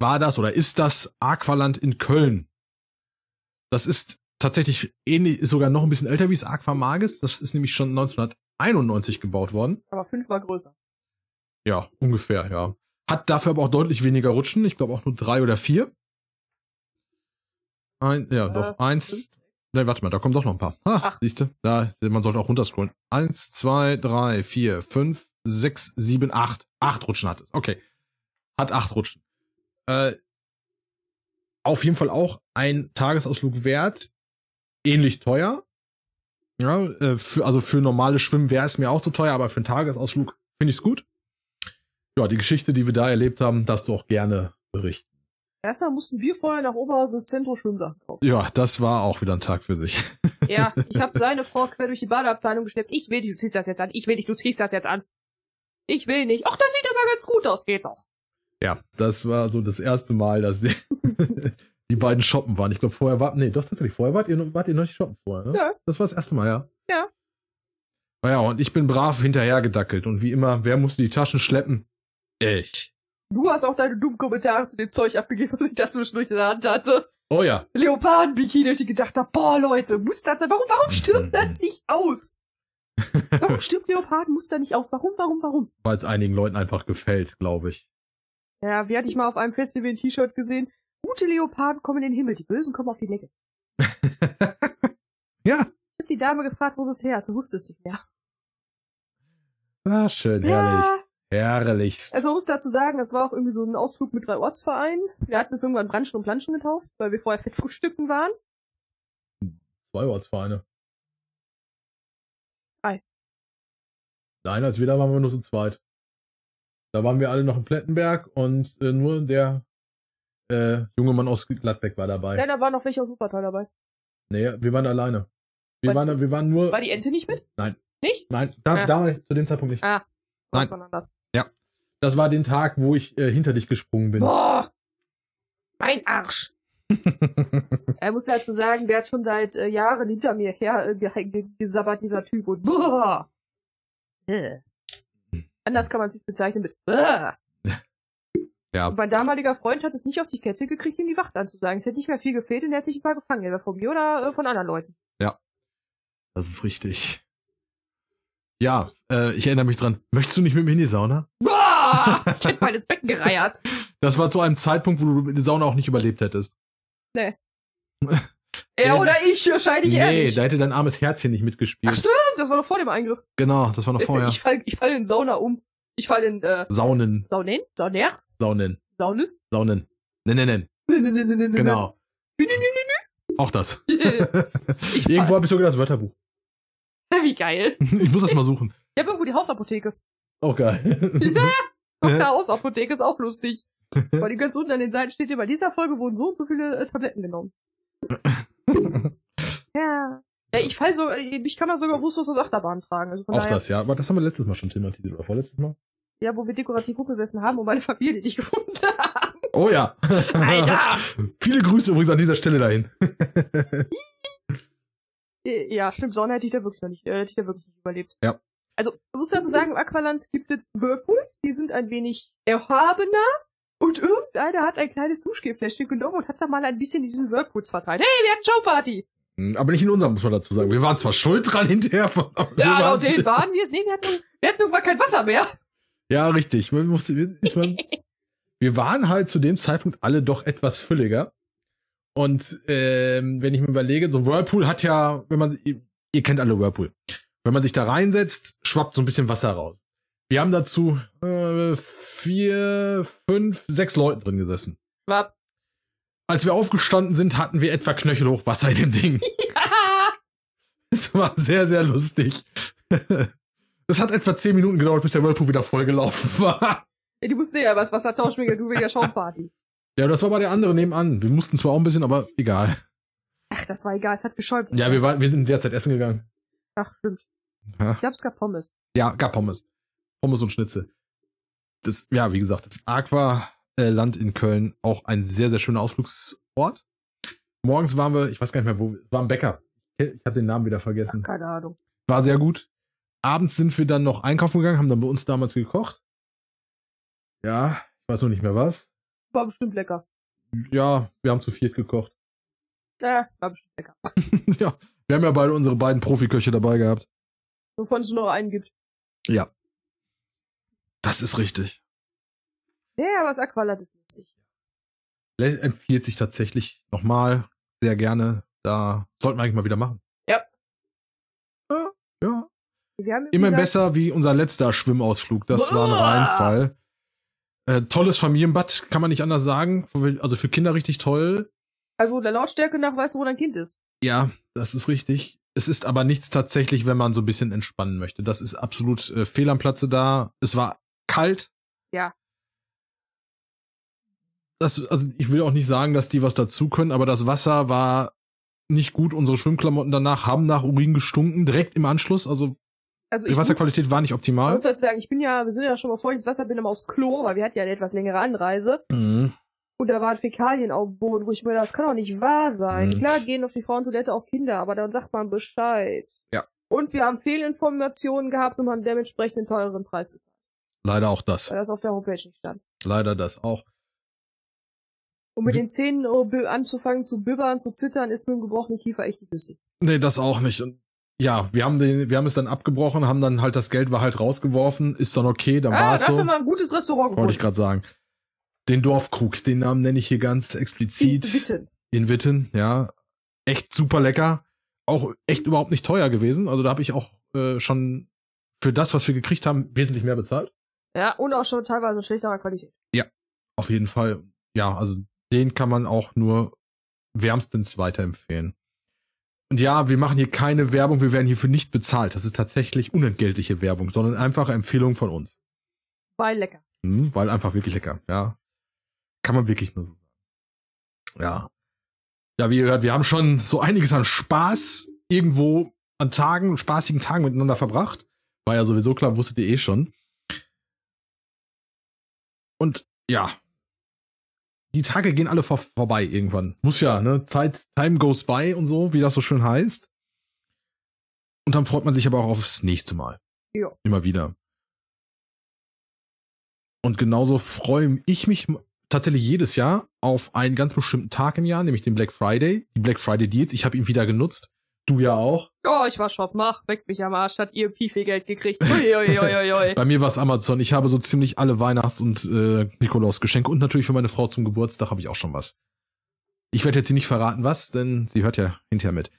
war das oder ist das Aqualand in Köln. Das ist tatsächlich ähnlich, ist sogar noch ein bisschen älter wie das Aqua Magis. Das ist nämlich schon 1991 gebaut worden. Aber fünfmal größer. Ja, ungefähr, ja. Hat dafür aber auch deutlich weniger Rutschen. Ich glaube auch nur drei oder vier. Ein, ja, Äh, doch. Eins. fünf. Ne, warte mal, da kommen doch noch ein paar. Ah, Acht. siehst du? Da, man sollte auch runterscrollen. Eins, zwei, drei, vier, fünf, sechs, sieben, acht. Acht Rutschen hat es. Okay. Hat acht Rutschen. Äh, auf jeden Fall auch ein Tagesausflug wert. Ähnlich teuer. Ja, äh, für, also für normale Schwimmen wäre es mir auch zu teuer, aber für einen Tagesausflug finde ich es gut. Ja, die Geschichte, die wir da erlebt haben, darfst du auch gerne berichten. Erstmal mussten wir vorher nach Oberhausen ins Zentrum Schwimmsachen kaufen. Ja, das war auch wieder ein Tag für sich. Ja, ich habe seine Frau quer durch die Badeabteilung geschleppt. Ich will nicht, du ziehst das jetzt an. Ich will nicht, du ziehst das jetzt an. Ich will nicht. Ach, das sieht aber ganz gut aus. Geht doch. Ja, das war so das erste Mal, dass die, die beiden shoppen waren. Ich glaube, vorher war, nee, doch tatsächlich, vorher wart ihr, wart ihr noch nicht shoppen vorher, ne? Ja. Das war das erste Mal, ja. Ja. Naja, und ich bin brav hinterhergedackelt und wie immer, wer musste die Taschen schleppen? Ich. Du hast auch deine dummen Kommentare zu dem Zeug abgegeben, was ich da zwischendurch in der Hand hatte. Oh ja. Leoparden-Bikini, ich gedacht habe, boah, Leute, muss das sein? Warum, warum stirbt das nicht aus? Warum stirbt Leopardenmuster nicht aus? Warum, warum, warum? Weil es einigen Leuten einfach gefällt, glaube ich. Ja, wie hatte ich mal auf einem Festival ein T-Shirt gesehen? Gute Leoparden kommen in den Himmel, die Bösen kommen auf die Necke. ja. Ich hab die Dame gefragt, wo sie es her hat. Sie wusste es nicht mehr. Ah, schön, herrlich. Herrlichst. Also man muss dazu sagen, das war auch irgendwie so ein Ausflug mit drei Ortsvereinen. Wir hatten es irgendwann Branchen und Planschen getauft, weil wir vorher Fettfrühstücken waren. Zwei Ortsvereine. Drei. Nein, als wir da waren wir nur zu zweit. Da waren wir alle noch in Plettenberg und äh, nur der äh, junge Mann aus Gladbeck war dabei. Ja, da war noch welche aus Supertal dabei. Nee, wir waren alleine. Wir War- waren, wir waren nur. War die Ente nicht mit? Nein. Nicht? Nein, da, Ja. da zu dem Zeitpunkt nicht. Ah, Nein. das war anders. Das war den Tag, wo ich äh, hinter dich gesprungen bin. Boah! Mein Arsch! Er muss dazu sagen, der hat schon seit äh, Jahren hinter mir her äh, ge- ge- gesabbert, dieser Typ. Und boah! Äh. Anders kann man sich bezeichnen mit boah. ja, Und mein damaliger Freund hat es nicht auf die Kette gekriegt, ihm die Wacht anzusagen. Es hätte nicht mehr viel gefehlt und er hat sich ein paar gefangen. Entweder von mir oder äh, von anderen Leuten. das ist richtig. Ja, äh, ich erinnere mich dran. Möchtest du nicht mit mir in die Sauna? Boah! Ich hätte mal ins Becken gereiert. Das war zu einem Zeitpunkt, wo du die Sauna auch nicht überlebt hättest. Er Äh, oder ich, wahrscheinlich er nee, nicht. da hätte dein armes Herzchen nicht mitgespielt. Ach stimmt, das war noch vor dem Eingriff. Genau, das war noch vorher. Ich fall, ich fall in Sauna um. Ich fall in äh, Saunen, Saunen? Sauners? Saunen, Saunis? Saunen. Nein, nein, nein. Genau. Auch das. Irgendwo habe ich sogar das Wörterbuch. Wie geil. Ich muss das mal suchen. Ich habe irgendwo die Hausapotheke. Oh, geil. Dr. Hausapotheke ist auch lustig. Weil die ganz unten an den Seiten steht, bei dieser Folge wurden so und so viele äh, Tabletten genommen. Ja. Ja, ich fall so, äh, ich kann da sogar bewusstlos aus Achterbahn tragen. Also Auch daher, das, ja. Aber das haben wir letztes Mal schon thematisiert, oder vorletztes Mal? Ja, wo wir dekorativ hochgesessen haben und meine Familie nicht gefunden haben. Oh ja. Alter! Viele Grüße übrigens an dieser Stelle dahin. Äh, Ja, stimmt, Sonne hätte ich da wirklich noch nicht, äh, hätte ich da wirklich nicht überlebt. Ja. Also, du musst dazu sagen, im Aqualand gibt es Whirlpools, die sind ein wenig erhabener und irgendeiner hat ein kleines Duschgelfläschchen genommen und hat da mal ein bisschen diesen Whirlpools verteilt. Hey, wir hatten Showparty! Hm, Aber nicht in unserem, muss man dazu sagen. Wir waren zwar schuld dran hinterher. Ja, laut denen nicht. waren wir es. Nee, wir hatten, wir hatten irgendwann kein Wasser mehr. Ja, richtig. Man musste, ist man, wir waren halt zu dem Zeitpunkt alle doch etwas fülliger. Und ähm, wenn ich mir überlege, so ein Whirlpool hat ja, wenn man, ihr, ihr kennt alle Whirlpool. Wenn man sich da reinsetzt, schwappt so ein bisschen Wasser raus. Wir haben dazu äh, vier, fünf, sechs Leuten drin gesessen. Schwapp. Als wir aufgestanden sind, hatten wir etwa knöchelhoch Wasser in dem Ding. Ja. Es war sehr, sehr lustig. Es hat etwa zehn Minuten gedauert, bis der Whirlpool wieder vollgelaufen war. Ja, die musste ja was Wasser tauschen wegen du wegen der Schaumparty. Ja, das war bei der andere nebenan. Wir mussten zwar auch ein bisschen, aber egal. Ach, das war egal, es hat geschäumt. Ja, wir, waren, wir sind derzeit essen gegangen. Ach, stimmt. Ja, Ich glaube, es gab Pommes. ja gab Pommes. Pommes und Schnitzel. Das, ja, wie gesagt, das Aqua-Land in Köln, auch ein sehr, sehr schöner Ausflugsort. Morgens waren wir, ich weiß gar nicht mehr, wo, war ein Bäcker. Ich habe den Namen wieder vergessen. Keine Ahnung. War sehr gut. Abends sind wir dann noch einkaufen gegangen, haben dann bei uns damals gekocht. Ja, ich weiß noch nicht mehr was. War bestimmt lecker. Ja, wir haben zu viert gekocht. Ja, war bestimmt lecker. ja, wir haben ja beide unsere beiden Profiköche dabei gehabt. Wovon es nur noch einen gibt. Ja. Das ist richtig. Ja, aber das Aqualat ist lustig. Empfiehlt sich tatsächlich nochmal sehr gerne. Da sollten wir eigentlich mal wieder machen. Ja. Ja, ja. Gesagt, besser wie unser letzter Schwimmausflug. Das war ein Boah. Reinfall. Äh, tolles Familienbad, kann man nicht anders sagen. Also für Kinder richtig toll. Also der Lautstärke nach weißt du, wo dein Kind ist. Ja, das ist richtig. Es ist aber nichts tatsächlich, wenn man so ein bisschen entspannen möchte. Das ist absolut äh, fehl am Platze da. Es war kalt. Ja. Das, also ich will auch nicht sagen, dass die was dazu können, aber das Wasser war nicht gut. Unsere Schwimmklamotten danach haben nach Urin gestunken, direkt im Anschluss. Also Also die ich Wasserqualität war nicht muss, optimal. muss halt sagen, ich bin ja, wir sind ja schon mal vorhin ins Wasser, bin immer aufs Klo, weil wir hatten ja eine etwas längere Anreise. Mhm. Und da waren Fäkalien auf dem Boden, wo ich mir das kann doch nicht wahr sein. Mhm. Klar gehen auf die Frauentoilette auch Kinder, aber dann sagt man Bescheid. Ja. Und wir haben Fehlinformationen gehabt und haben dementsprechend einen teureren Preis bezahlt, Leider auch das. weil das auf der Homepage nicht stand. Leider das auch. Und mit den Zähnen oh, anzufangen zu bibbern, zu zittern, ist mit dem gebrochenen Kiefer echt nicht lustig. Nee, das auch nicht. Und ja, wir haben den, wir haben es dann abgebrochen, haben dann halt das Geld war halt rausgeworfen, ist dann okay, dann Ah, war es dafür so. mal ein gutes Restaurant Wollte ich gerade sagen. Den Dorfkrug, den Namen nenne ich hier ganz explizit. In Witten. In Witten, ja. Echt super lecker. Auch echt überhaupt nicht teuer gewesen. Also da habe ich auch äh, schon für das, was wir gekriegt haben, wesentlich mehr bezahlt. Ja, und auch schon teilweise schlechterer Qualität. Auf jeden Fall. Ja, also den kann man auch nur wärmstens weiterempfehlen. Und ja, wir machen hier keine Werbung, wir werden hierfür nicht bezahlt. Das ist tatsächlich unentgeltliche Werbung, sondern einfache Empfehlung von uns. Weil lecker. Hm, weil einfach wirklich lecker, ja. Kann man wirklich nur so sagen. Ja. Ja, wie ihr hört, wir haben schon so einiges an Spaß irgendwo an Tagen, spaßigen Tagen miteinander verbracht. War ja sowieso klar, wusstet ihr eh schon. Und ja. Die Tage gehen alle vor vorbei irgendwann. Muss ja, ne? Zeit, time goes by und so, wie das so schön heißt. Und dann freut man sich aber auch aufs nächste Mal. Ja. Immer wieder. Und genauso freue ich mich tatsächlich jedes Jahr auf einen ganz bestimmten Tag im Jahr, nämlich den Black Friday. Die Black Friday Deals. Ich habe ihn wieder genutzt. Du ja auch. Oh, ich war Shop, mach, weg mich am Arsch, hat ihr Pifi-Geld gekriegt. Uiuiuiui. Bei mir war es Amazon. Ich habe so ziemlich alle Weihnachts- und äh, Nikolausgeschenke und natürlich für meine Frau zum Geburtstag habe ich auch schon was. Ich werde jetzt sie nicht verraten, was, denn sie hört ja hinterher mit.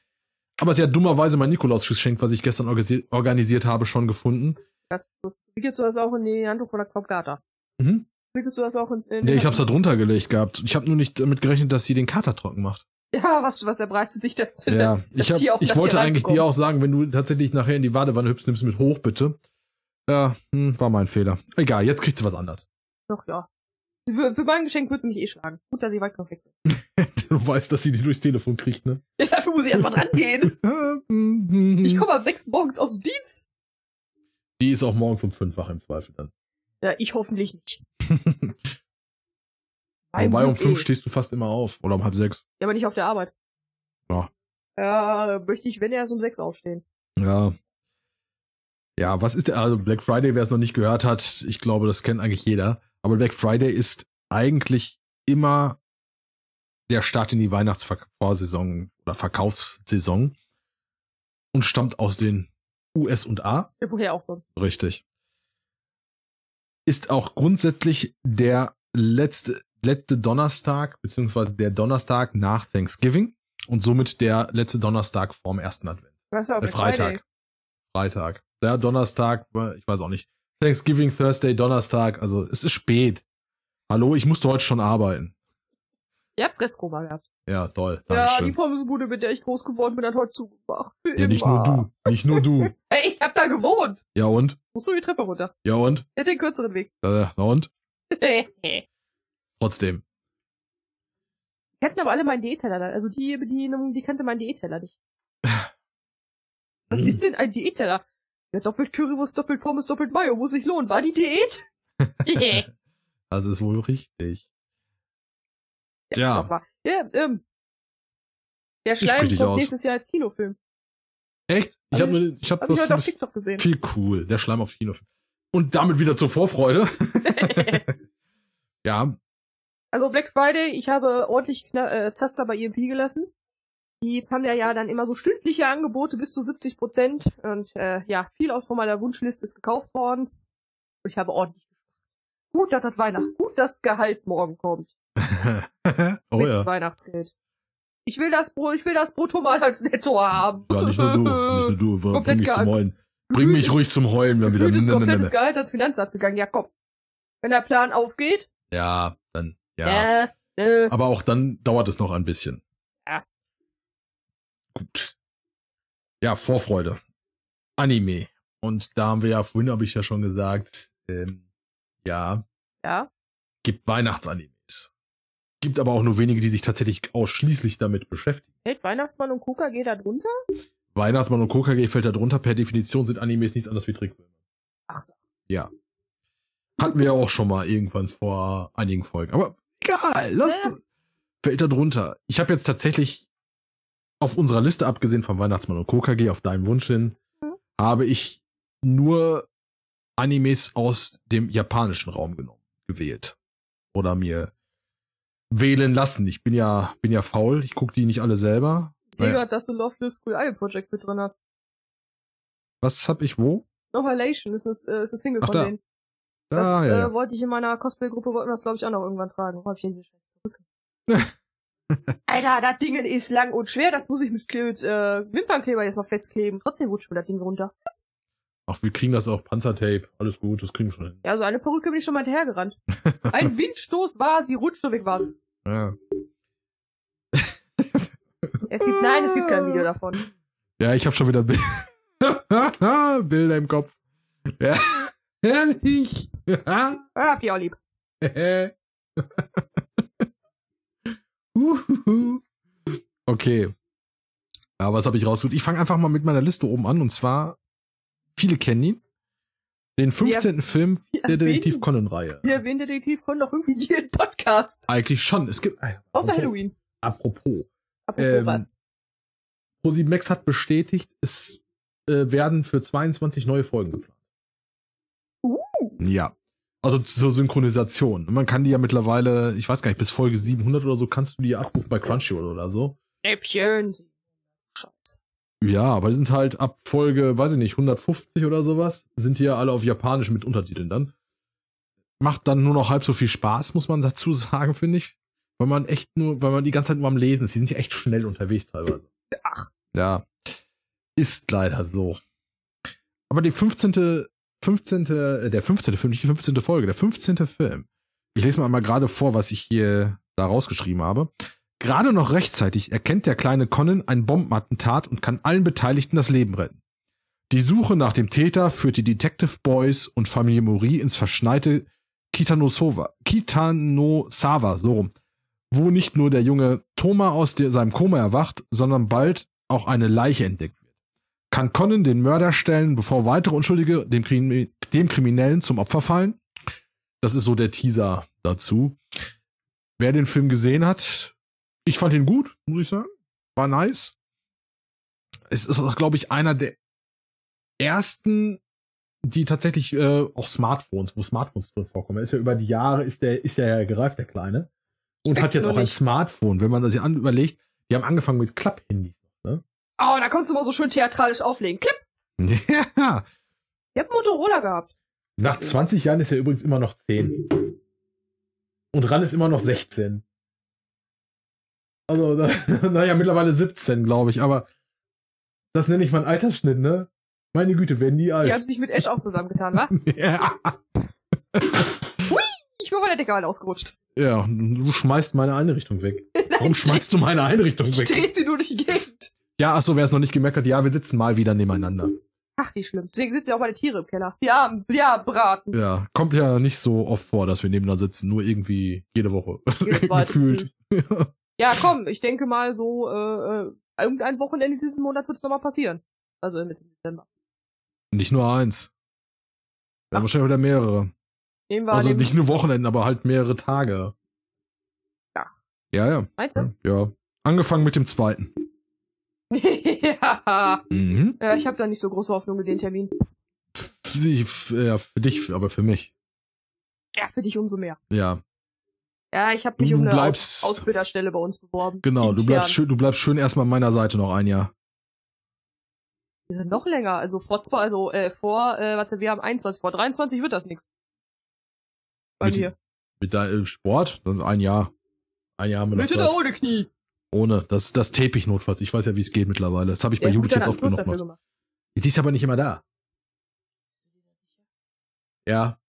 Aber sie hat dummerweise mein Nikolausgeschenk, was ich gestern organisi organisiert habe, schon gefunden. das, das wickelst du das auch in die Handtuch von der Kopfgata. Mhm. Wickelst du das auch in, in Nee, ich hab's da drunter gelegt gehabt. Ich habe nur nicht damit gerechnet, dass sie den Kater trocken macht. Ja, was, was erbreistet sich das denn? Ja, ich, hab, auf ich wollte eigentlich dir auch sagen, wenn du tatsächlich nachher in die Badewanne hüpfst, nimmst du mit hoch, bitte. Ja, hm, war mein Fehler. Egal, jetzt kriegst du was anderes. Doch, ja. Für, für mein Geschenk würdest du mich eh schlagen. Gut, dass ich weit weg bin. du weißt, dass sie die durchs Telefon kriegt, ne? Ja, dafür muss ich erstmal dran gehen. Ich komme am 6. morgens aus dem Dienst. Die ist auch morgens um fünf wach im Zweifel dann. Ja, ich hoffentlich nicht. Wobei um fünf eh. stehst du fast immer auf. Oder um halb sechs. Ja, aber nicht auf der Arbeit. Ja. Ja, möchte ich, wenn erst um 6 aufstehen. Ja. Ja, was ist der, also Black Friday, wer es noch nicht gehört hat, ich glaube, das kennt eigentlich jeder. Aber Black Friday ist eigentlich immer der Start in die Weihnachtsvorsaison oder Verkaufssaison und stammt aus den US und A. Ja, woher auch sonst. Richtig. Ist auch grundsätzlich der letzte, letzte Donnerstag, beziehungsweise der Donnerstag nach Thanksgiving und somit der letzte Donnerstag vorm ersten Advent. Was auch Äh, Freitag. Friday? Freitag. Der Donnerstag, äh, ich weiß auch nicht. Thanksgiving, Thursday, Donnerstag, also es ist spät. Hallo, ich musste heute schon arbeiten. Ihr habt Fresskoma gehabt. Ja, toll. Ja, die Dankeschön. Pommesbude, mit der ich groß geworden bin, hat heute zugemacht. Für Ja, nicht nur immer. du. Nicht nur du. Hey, ich hab da gewohnt. Ja und? Musst du die Treppe runter. Ja und? Er hat den kürzeren Weg. Äh, na und? die Trotzdem. kannten aber alle meinen Diätteller. Also die Bedienung, die kannte meinen Diätteller nicht. Was Hm. ist denn ein Diätteller? Ja, doppelt Currywurst, doppelt Pommes, doppelt Mayo, muss sich lohnen. War die Diät? Das ist wohl richtig. Ja, Tja. Ja, ähm. Der Schleim kommt aus. nächstes Jahr als Kinofilm. Echt? Ich Also, habe ich Hab ich das heute auf TikTok gesehen. viel cool. Der Schleim auf Kino. Und damit wieder zur Vorfreude. ja, Also Black Friday, ich habe ordentlich Kna äh, Zaster bei EMP gelassen. Die haben ja, ja dann immer so stündliche Angebote bis zu 70 Prozent. Und äh, ja, viel auch von meiner Wunschliste ist gekauft worden. Und ich habe ordentlich. Gut, dass das Weihnachten, gut, dass Gehalt morgen kommt. oh mit ja. Weihnachtsgeld. Ich will das Brot, ich will das Brutto mal als Netto haben. Ja, nicht nur du. Nicht nur du. Bring mich zum Heulen. Bring mich ruhig zum Heulen, wenn wieder. Ne, ne, ne, komplettes ne. Gehalt ans Finanzamt gegangen. Ja, komm. Wenn der Plan aufgeht, Ja, dann, ja. äh, äh, Aber auch dann dauert es noch ein bisschen. Ja. Gut. Ja, Vorfreude. Anime. Und da haben wir ja, vorhin habe ich ja schon gesagt, ähm, ja, ja. gibt Weihnachtsanimes. Gibt aber auch nur wenige, die sich tatsächlich ausschließlich damit beschäftigen. Hält Weihnachtsmann und Kuka geht da drunter? Weihnachtsmann und KKG fällt da drunter. Per Definition sind Animes nichts anderes wie Trickfilme. Ach so. Ja. Hatten wir ja auch schon mal irgendwann vor einigen Folgen. Aber egal, lasst. Ja. Fällt da drunter. Ich habe jetzt tatsächlich auf unserer Liste, abgesehen vom Weihnachtsmann und KKG, auf deinem Wunsch hin, Mhm. habe ich nur Animes aus dem japanischen Raum genommen, gewählt. Oder mir wählen lassen. Ich bin ja, bin ja faul. Ich gucke die nicht alle selber. Ich sehe Naja. gerade, dass du Love Live School Idol Project mit drin hast. Was hab ich wo? Novellation ist das, äh, ist das Single Ach, von da. denen. Das Ah, ja, ja. Äh, wollte ich in meiner Cosplay-Gruppe, wollten wir das glaube ich auch noch irgendwann tragen. Oh, hab ich diese scheiß. Alter, das Ding ist lang und schwer, das muss ich mit, mit äh, Wimpernkleber jetzt mal festkleben. Trotzdem rutscht mir das Ding runter. Ach, wir kriegen das auch Panzertape. Alles gut, das kriegen wir schon hin. Ja, so eine Perücke bin ich schon mal hinterhergerannt. Ein Windstoß war, sie rutschte weg war sie. Ja. Es gibt, nein, es gibt kein Video davon. Ja, ich habe schon wieder Bi- Bilder im Kopf. Ja, herrlich. Ja, habt ihr auch lieb. Okay. Aber was habe ich rausgesucht? Ich fange einfach mal mit meiner Liste oben an. Und zwar, viele kennen ihn. Den 15. Film wir der Detektiv Conan-Reihe. Wir erwähnen Detektiv Con doch irgendwie jeden Podcast. Eigentlich schon. Es gibt. äh, Außer apropos- Halloween. Apropos. Apropos Ähm, was. ProSieben Max hat bestätigt, es äh, werden für 22 neue Folgen geplant. Uh. Ja. Also zur Synchronisation. Man kann die ja mittlerweile, ich weiß gar nicht, bis Folge 700 oder so kannst du die ja abrufen bei Crunchyroll oder so. Schnäppchen. Ja, aber die sind halt ab Folge, weiß ich nicht, 150 oder sowas, sind die ja alle auf Japanisch mit Untertiteln dann. Macht dann nur noch halb so viel Spaß, muss man dazu sagen, finde ich. Weil man echt nur, weil man die ganze Zeit nur am Lesen ist. Die sind ja echt schnell unterwegs teilweise. Ach. Ja. Ist leider so. Aber die 15. 15. äh, der 15. Film, nicht die 15. Folge, der 15. Film. Ich lese mal einmal gerade vor, was ich hier da rausgeschrieben habe. Gerade noch rechtzeitig erkennt der kleine Conan ein Bombenattentat und kann allen Beteiligten das Leben retten. Die Suche nach dem Täter führt die Detective Boys und Familie Mori ins verschneite Kitanosawa, Kitanosawa, so rum, wo nicht nur der junge Thoma aus der, seinem Koma erwacht, sondern bald auch eine Leiche entdeckt wird. Kann Conan den Mörder stellen, bevor weitere Unschuldige dem, Krimi dem Kriminellen zum Opfer fallen? Das ist so der Teaser dazu. Wer den Film gesehen hat, ich fand ihn gut, muss ich sagen. War nice. Es ist auch, glaube ich, einer der ersten, die tatsächlich äh, auch Smartphones, wo Smartphones drin vorkommen. Er ist ja über die Jahre, ist der, ist ja gereift, der Kleine. Und hat Wächst jetzt auch ein. Smartphone. Wenn man sich an überlegt, die haben angefangen mit Klapp-Handys. Ne? Oh, da konntest du mal so schön theatralisch auflegen. Klipp! Ja, Ihr habt Motorola gehabt. Nach 20 Jahren ist er übrigens immer noch 10. Und Ran ist immer noch 16. Also, naja, mittlerweile 17, glaube ich, aber das nenne ich mal einen Altersschnitt, ne? Meine Güte, werden die alt. Die haben sich mit Ash auch zusammengetan, wa? ja. Ich bin von der Decke mal ausgerutscht. ja, du schmeißt meine Einrichtung weg. Warum ich schmeißt du meine Einrichtung Ich weg? dreh sie nur durch die Gegend. Ja, ach so, wer es noch nicht gemerkt hat, ja, wir sitzen mal wieder nebeneinander. Ach, wie schlimm. Deswegen sitzen ja auch meine Tiere im Keller. Ja, ja, braten. Ja, kommt ja nicht so oft vor, dass wir nebeneinander sitzen, nur irgendwie jede Woche. Gefühlt. Ja, komm, ich denke mal so, äh, äh, irgendein Wochenende diesen Monat wird's nochmal passieren. Also im Dezember. nicht nur eins. Wir haben wahrscheinlich wieder mehrere. Nehmen wir Also nicht nur Wochenenden, aber halt mehrere Tage. Ja. Ja, ja. Meinst du? Ja. Angefangen mit dem zweiten. ja. Mhm. ja, ich habe da nicht so große Hoffnung in den Termin. Ja, für dich, aber für mich. Ja, für dich umso mehr. Ja, Ja, ich habe mich Du um eine bleibst- Aus Ausbilderstelle bei uns beworben. genau. Du bleibst schön, du bleibst schön erstmal an meiner Seite noch ein Jahr. Wir sind noch länger. Also vor zwei, also äh, vor, äh, warte, wir haben 21, vor 23 wird das nix. Bei Mit- mir. Mit deinem Sport, dann ein Jahr. Ein Jahr haben wir noch Mit oder ohne Knie? Ohne. Das, das tape ich notfalls. Ich weiß ja, wie es geht mittlerweile. Das habe ich bei Ja, Judith gut, dann jetzt oft genug gemacht. Die ist aber nicht immer da. Ja.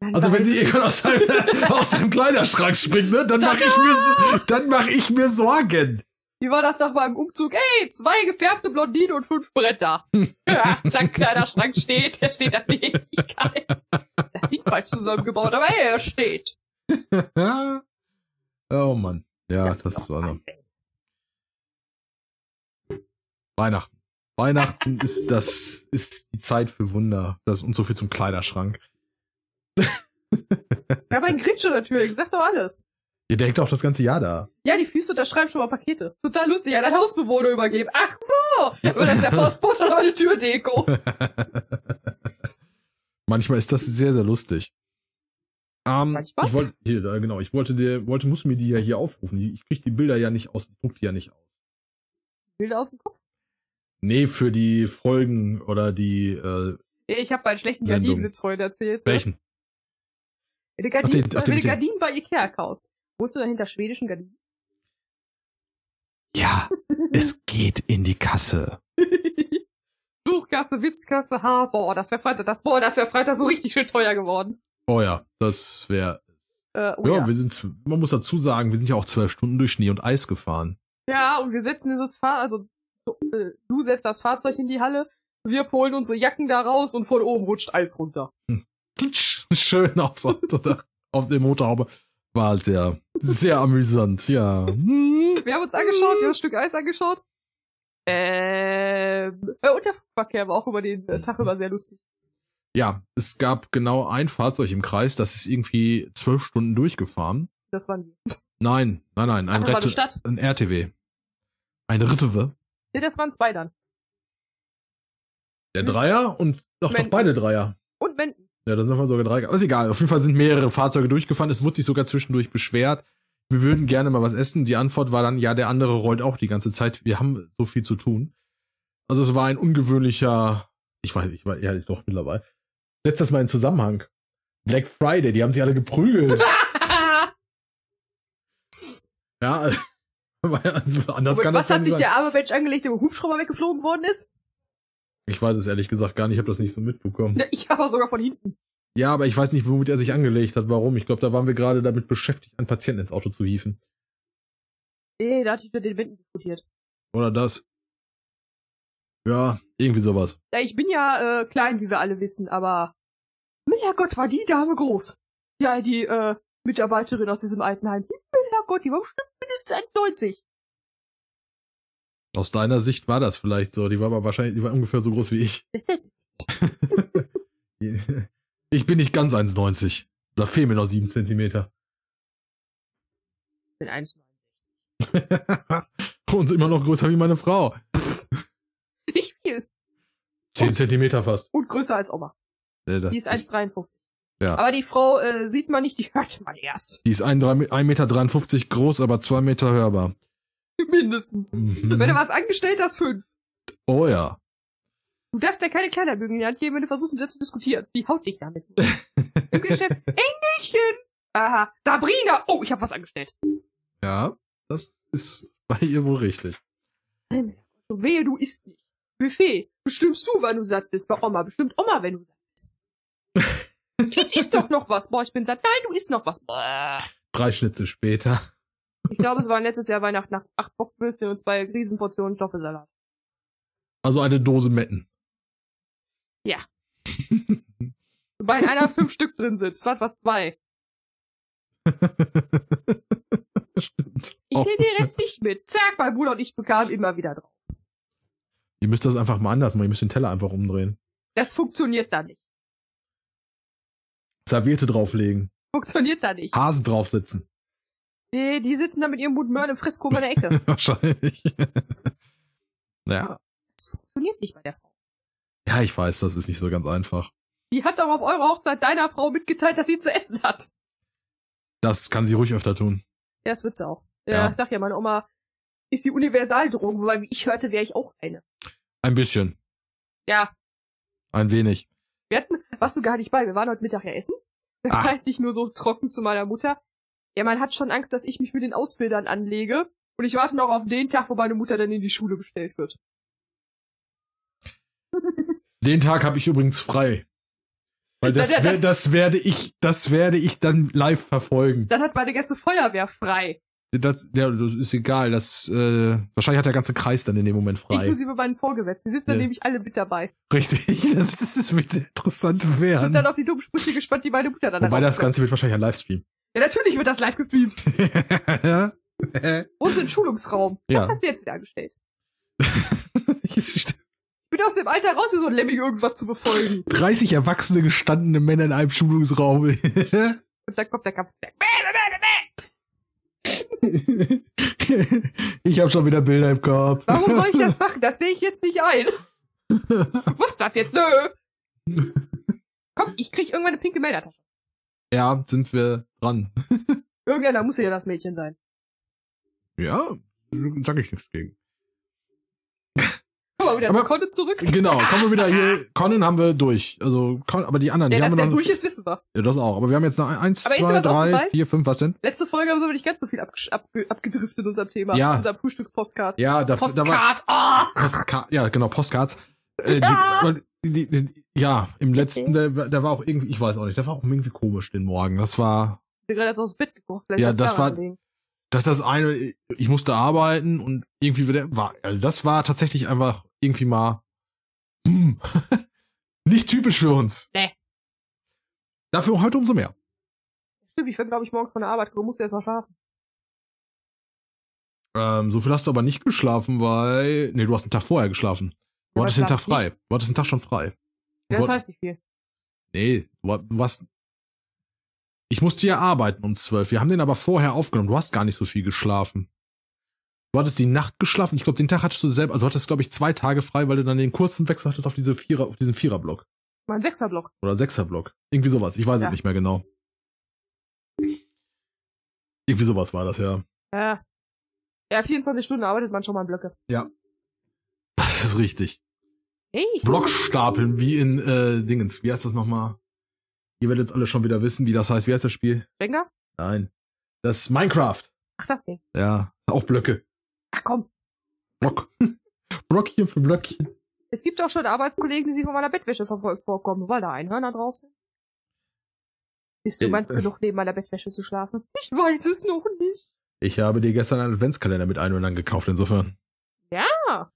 Also wenn sie irgendwann aus seinem, aus seinem Kleiderschrank springt, ne, dann mache ich mir, dann mach ich mir Sorgen. Wie war das doch beim Umzug? Ey, zwei gefärbte Blondine und fünf Bretter. ja, zack, Kleiderschrank steht. Der steht da für Ewigkeit. Das Ding falsch zusammengebaut, aber er steht. oh Mann. Ja, das doch war noch ey. Weihnachten. Weihnachten ist das, ist die Zeit für Wunder. Das und so viel zum Kleiderschrank. Ja, mein Gritsche natürlich. Sag doch alles. Ihr denkt auch das ganze Jahr da. Ja, die Füße unterschreiben schon mal Pakete. Total lustig, an einen Hausbewohner übergeben. Ach so! Aber das ist der Postbote oder eine Türdeko. Manchmal ist das sehr, sehr lustig. Ähm, Manchmal? ich wollte, hier, da, genau, ich wollte dir, wollte, muss mir die ja hier aufrufen. Ich krieg die Bilder ja nicht aus, druck die ja nicht aus. Bilder auf dem Kopf. Nee, für die Folgen oder die, äh, Ich habe meinen schlechten. Gardinenwitz vorhin erzählt. ne? welchen? Wenn du Ach, Gardinen, den- ach, wenn den- du Gardinen bei Ikea kaufst, wohnst du dahinter schwedischen Gardinen? Ja, es geht in die Kasse. Buchkasse, Witzkasse, ha, boah, das wäre Freitag, das, boah, das wäre Freitag so richtig schön teuer geworden. Oh ja, das wäre. Äh, oh Ja, ja, wir sind, man muss dazu sagen, wir sind ja auch zwölf Stunden durch Schnee und Eis gefahren. ja, und wir setzen dieses Fahr, also du, äh, du setzt das Fahrzeug in die Halle, wir holen unsere Jacken da raus und von oben rutscht Eis runter. Klitsch, Schön aufs Auto, da, auf der Motorhaube. War halt sehr, sehr amüsant, ja. Wir haben uns angeschaut, wir haben ein Stück Eis angeschaut. Ähm, äh, und der Verkehr war auch über den äh, Tag über sehr lustig. Ja, es gab genau ein Fahrzeug im Kreis, das ist irgendwie zwölf Stunden durchgefahren. Das waren wir. Nein, nein, nein, ein, Ach, Rette, Stadt. ein RTW. Ein Rittewe. Nee, das waren zwei dann. Der Dreier und doch, doch beide Dreier. Und Menden. Ja, dann sind wir sogar drei. Aber ist egal. Auf jeden Fall sind mehrere Fahrzeuge durchgefahren. Es wurde sich sogar zwischendurch beschwert. Wir würden gerne mal was essen. Die Antwort war dann, ja, der andere rollt auch die ganze Zeit. Wir haben so viel zu tun. Also es war ein ungewöhnlicher, ich weiß, ich war ehrlich doch mittlerweile. Setz das mal in Zusammenhang. Black Friday, die haben sich alle geprügelt. ja, also, also anders Aber kann was das ja hat nicht sich sein. der arme Mensch angelegt, der dem Hubschrauber weggeflogen worden ist? Ich weiß es ehrlich gesagt gar nicht. Ich habe das nicht so mitbekommen. Ich aber sogar von hinten. Ja, aber ich weiß nicht, womit er sich angelegt hat. Warum? Ich glaube, da waren wir gerade damit beschäftigt, einen Patienten ins Auto zu hieven. Nee, da hatte ich mit den Wänden diskutiert. Oder das. Ja, irgendwie sowas. Ja, ich bin ja äh, klein, wie wir alle wissen, aber Gott, war die Dame groß. Ja, die äh, Mitarbeiterin aus diesem Altenheim. Gott, die war bestimmt mindestens 1,90. Aus deiner Sicht war das vielleicht so. Die war aber wahrscheinlich, die war ungefähr so groß wie ich. ich bin nicht ganz 1,90. Da fehlen mir noch 7 Zentimeter. Ich bin 1,90. Und immer noch größer wie meine Frau. Nicht viel. 10 Zentimeter fast. Und größer als Oma. Äh, das Die ist 1,53. Ja. Aber die Frau äh, sieht man nicht, die hört man erst. die ist 1,53 Meter groß, aber 2 Meter hörbar. Mindestens. Mhm. Wenn du was angestellt hast, fünf. Oh ja. Du darfst ja keine Kleiderbügel in die Hand geben, wenn du versuchst, mit dir zu diskutieren. Die haut dich damit. Im Geschäft. Engelchen! Aha. Sabrina! Oh, ich habe was angestellt. Ja, das ist bei ihr wohl richtig. So wehe, du isst nicht. Buffet. Bestimmst du, wann du satt bist. Bei Oma. Bestimmt Oma, wenn du satt bist. kind isst doch noch was. Boah, ich bin satt. Nein, du isst noch was. Boah. Drei Schnitze später. Ich glaube, es waren letztes Jahr Weihnachten nach acht Bockbürstchen und zwei Riesenportionen Kartoffelsalat. Also eine Dose Metten. Ja. Wobei in einer fünf Stück drin sind. Es waren fast zwei. Stimmt. Ich nehme den Rest nicht mit. Zack, mein Bruder und ich bekamen immer wieder drauf. Ihr müsst das einfach mal anders machen. Ihr müsst den Teller einfach umdrehen. Das funktioniert da nicht. Serviette drauflegen. Funktioniert da nicht. Hasen draufsetzen. Die, die sitzen da mit ihrem Mut Möhren im Fresskorb in der Ecke. Wahrscheinlich. ja. Das funktioniert nicht bei der Frau. Ja, ich weiß, das ist nicht so ganz einfach. Die hat doch auf eurer Hochzeit deiner Frau mitgeteilt, dass sie zu essen hat. Das kann sie ruhig öfter tun. Ja, das wird sie auch. Ja, Ja. ich sag ja, meine Oma ist die Universaldrohung, wobei, wie ich hörte, wäre ich auch eine. Ein bisschen. Ja, Ein wenig. wir hatten, warst du gar nicht bei, wir waren heute Mittag ja essen. Da meinte ich nur so trocken zu meiner Mutter. Ja, man hat schon Angst, dass ich mich mit den Ausbildern anlege. Und ich warte noch auf den Tag, wo meine Mutter dann in die Schule bestellt wird. Den Tag habe ich übrigens frei. Weil das, ja, wer- das werde ich, das werde ich dann live verfolgen. Dann hat meine ganze Feuerwehr frei. Das, ja, das ist egal. Das, äh, wahrscheinlich hat der ganze Kreis dann in dem Moment frei. Inklusive meinen Vorgesetzten. Die sitzen dann Ja. nämlich alle mit dabei. Richtig. Das, das, das wird sehr interessant Ich bin werden. dann auf die dummen Sprüche gespannt, die meine Mutter dann Wobei das. Ganze wird wahrscheinlich ein Livestream. Ja, natürlich wird das live gestreamt. Und im Schulungsraum. Ja. Was hat sie jetzt wieder angestellt? Ich bin aus dem Alter raus, wie so ein Lemming irgendwas zu befolgen. 30 erwachsene gestandene Männer in einem Schulungsraum. Und dann kommt der Kampfzwerg. Ich habe schon wieder Bilder im Kopf. Warum soll ich das machen? Das sehe ich jetzt nicht ein. Machst das jetzt, nö. Komm, ich krieg irgendwann eine pinke Meldertasche. Ja, sind wir dran. Irgendeiner muss ja das Mädchen sein. Ja, sag ich nichts gegen. Komm mal wieder Aber- zu Content zurück. Genau, kommen wir wieder hier. Conan haben wir durch. Also, Con- aber die anderen, Ja, die dass haben der wir noch. durch ist, wissen wir. Ja, das auch. Aber wir haben jetzt noch eins, zwei, drei, vier, fünf, was denn? Letzte Folge haben wir nicht ganz so viel abgesch- abge abgedriftet in unserem Thema. Ja. In unserem Frühstückspostcard. Ja, da, da war. Postcard. Ah! Postcard, ja, genau, Postcards. Äh, Ja. die, die, die, ja, im letzten, der, der war auch irgendwie, ich weiß auch nicht, der war auch irgendwie komisch den Morgen. Das war, bin gerade erst aus dem Bett. Vielleicht Ja, das war- das ist das eine, ich musste arbeiten und irgendwie wieder, war, also das war tatsächlich einfach irgendwie mal, hm, nicht typisch für uns. Nee. Dafür heute umso mehr. Stimmt, ich bin, glaube ich, morgens von der Arbeit gekommen, musste erst mal schlafen. Ähm, so viel hast du aber nicht geschlafen, weil, nee, du hast einen Tag vorher geschlafen. Du Ja, hattest den Tag frei. Du hattest den Tag schon frei. Ja, das heißt nicht viel. Nee, du warst. Ich musste ja arbeiten um zwölf. Wir haben den aber vorher aufgenommen. Du hast gar nicht so viel geschlafen. Du hattest die Nacht geschlafen. Ich glaube, den Tag hattest du selber, also du hattest, glaube ich, zwei Tage frei, weil du dann den kurzen Wechsel hattest auf diese Vierer, auf diesen Viererblock. Mein Sechserblock. Oder Sechserblock. Irgendwie sowas. Ich weiß Ja. es nicht mehr genau. Irgendwie sowas war das, ja. Ja. Ja, 24 Stunden arbeitet man schon mal in Blöcke. Das ist richtig. Hey, Blockstapeln, wie in, äh, Dingens. Wie heißt das nochmal? Ihr werdet jetzt alle schon wieder wissen, wie das heißt. Wie heißt das Spiel? Jenga? Nein. Das ist Minecraft. Ach, das Ding. Ja. Auch Blöcke. Ach komm. Block. Blockchen für Blöckchen. Es gibt auch schon Arbeitskollegen, die sich von meiner Bettwäsche verfolgt vorkommen, weil da Einhörner draußen. Bist du Äh, meinst äh. genug neben meiner Bettwäsche zu schlafen? Ich weiß es noch nicht. Ich habe dir gestern einen Adventskalender mit Einhörnern gekauft, insofern. Ja.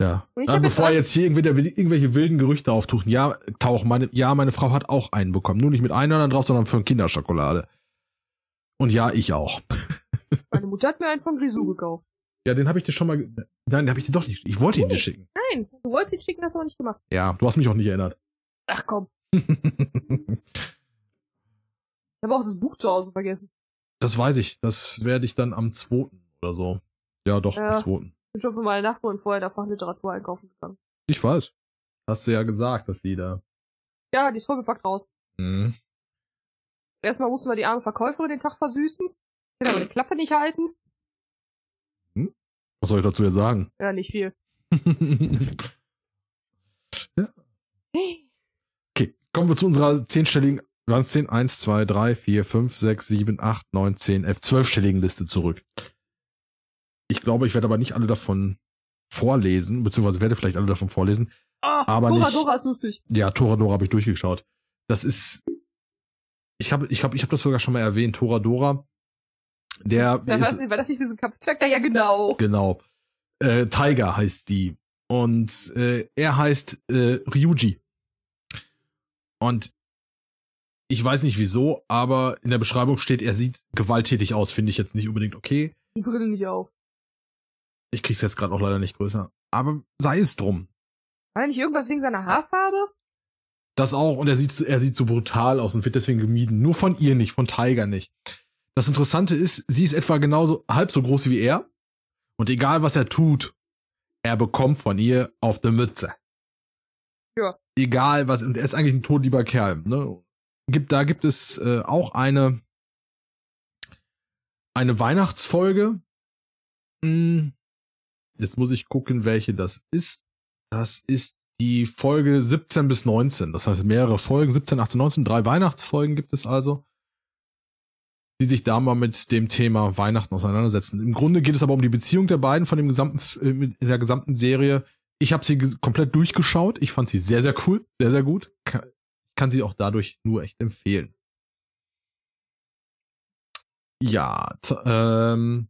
Ja. Jetzt bevor an- jetzt hier irgendwelche, irgendwelche wilden Gerüchte auftauchen. Ja, tauchen. Meine, ja, meine Frau hat auch einen bekommen. Nur nicht mit Einhörnern drauf, sondern für Kinderschokolade. Und ja, ich auch. Meine Mutter hat mir einen von Grisou gekauft. Ja, den habe ich dir schon mal. Nein, den habe ich dir doch nicht. Ich wollte ihn dir schicken. Nein, du wolltest ihn schicken, hast du aber nicht gemacht. Ja, du hast mich auch nicht erinnert. Ach komm. Ich habe auch das Buch zu Hause vergessen. das weiß ich. Das werde ich dann am 2. oder so. Ja, doch, Ja. am 2. Ich bin schon für meine Nachbarin vorher der Fachliteratur einkaufen gegangen. Ich weiß. Hast du ja gesagt, dass sie da. Ja, die ist vollgepackt raus. Hm. Erstmal mussten wir die arme Verkäuferin den Tag versüßen. Ich kann aber die Klappe nicht halten. Was soll ich dazu jetzt sagen? Ja, nicht viel. Okay, kommen wir zu unserer zehnstelligen, waren es 10, 1, 2, 3, 4, 5, 6, 7, 8, 9, 10, 11, 12-stelligen Liste zurück. Ich glaube, ich werde aber nicht alle davon vorlesen, beziehungsweise werde vielleicht alle davon vorlesen. Ah, Aber Dora, nicht- Dora ist lustig. Ja, Toradora habe ich durchgeschaut. Das ist, ich habe, ich habe, ich habe das sogar schon mal erwähnt. Toradora, der, Ja, jetzt- das nicht, war das nicht diesen Kampfzwerg? Ja, ja, genau. genau, äh, Tiger heißt die und äh, er heißt äh, Ryuji. Und ich weiß nicht wieso, aber in der Beschreibung steht, er sieht gewalttätig aus. Finde ich jetzt nicht unbedingt okay. Die Brille nicht auf. Ich krieg's jetzt gerade auch leider nicht größer. Aber sei es drum. War nicht irgendwas wegen seiner Haarfarbe? Das auch, und er sieht, so- er sieht so brutal aus und wird deswegen gemieden. Nur von ihr nicht, von Tiger nicht. Das Interessante ist, sie ist etwa genauso halb so groß wie er. Und egal was er tut, er bekommt von ihr auf der Mütze. Ja. Egal was, und er ist eigentlich ein todlieber Kerl. Ne? Gibt, da gibt es äh, auch eine, eine Weihnachtsfolge. Hm, jetzt muss ich gucken, welche das ist. Das ist die Folge 17 bis 19. Das heißt mehrere Folgen, 17, 18, 19, drei Weihnachtsfolgen gibt es also, die sich da mal mit dem Thema Weihnachten auseinandersetzen. Im Grunde geht es aber um die Beziehung der beiden von dem gesamten, äh, in der gesamten Serie. Ich habe sie komplett durchgeschaut. Ich fand sie sehr, sehr cool, sehr, sehr gut. Ich kann sie auch dadurch nur echt empfehlen. Ja, ähm,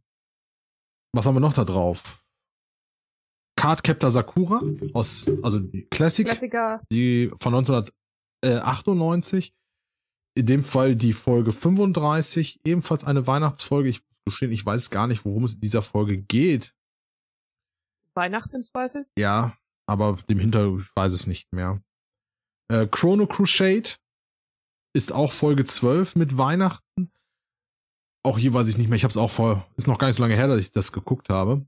was haben wir noch da drauf? Cardcaptor Sakura aus, also die Classic, Klassiker. die von 1998. In dem Fall die Folge 35, ebenfalls eine Weihnachtsfolge. Ich muss gestehen, ich weiß gar nicht, worum es in dieser Folge geht. Weihnachten im Zweifel. Ja, aber dem Hintergrund, ich weiß es nicht mehr. Äh, Chrono Crusade ist auch Folge 12 mit Weihnachten. Auch hier weiß ich nicht mehr. Ich habe es auch vor, ist noch gar nicht so lange her, dass ich das geguckt habe.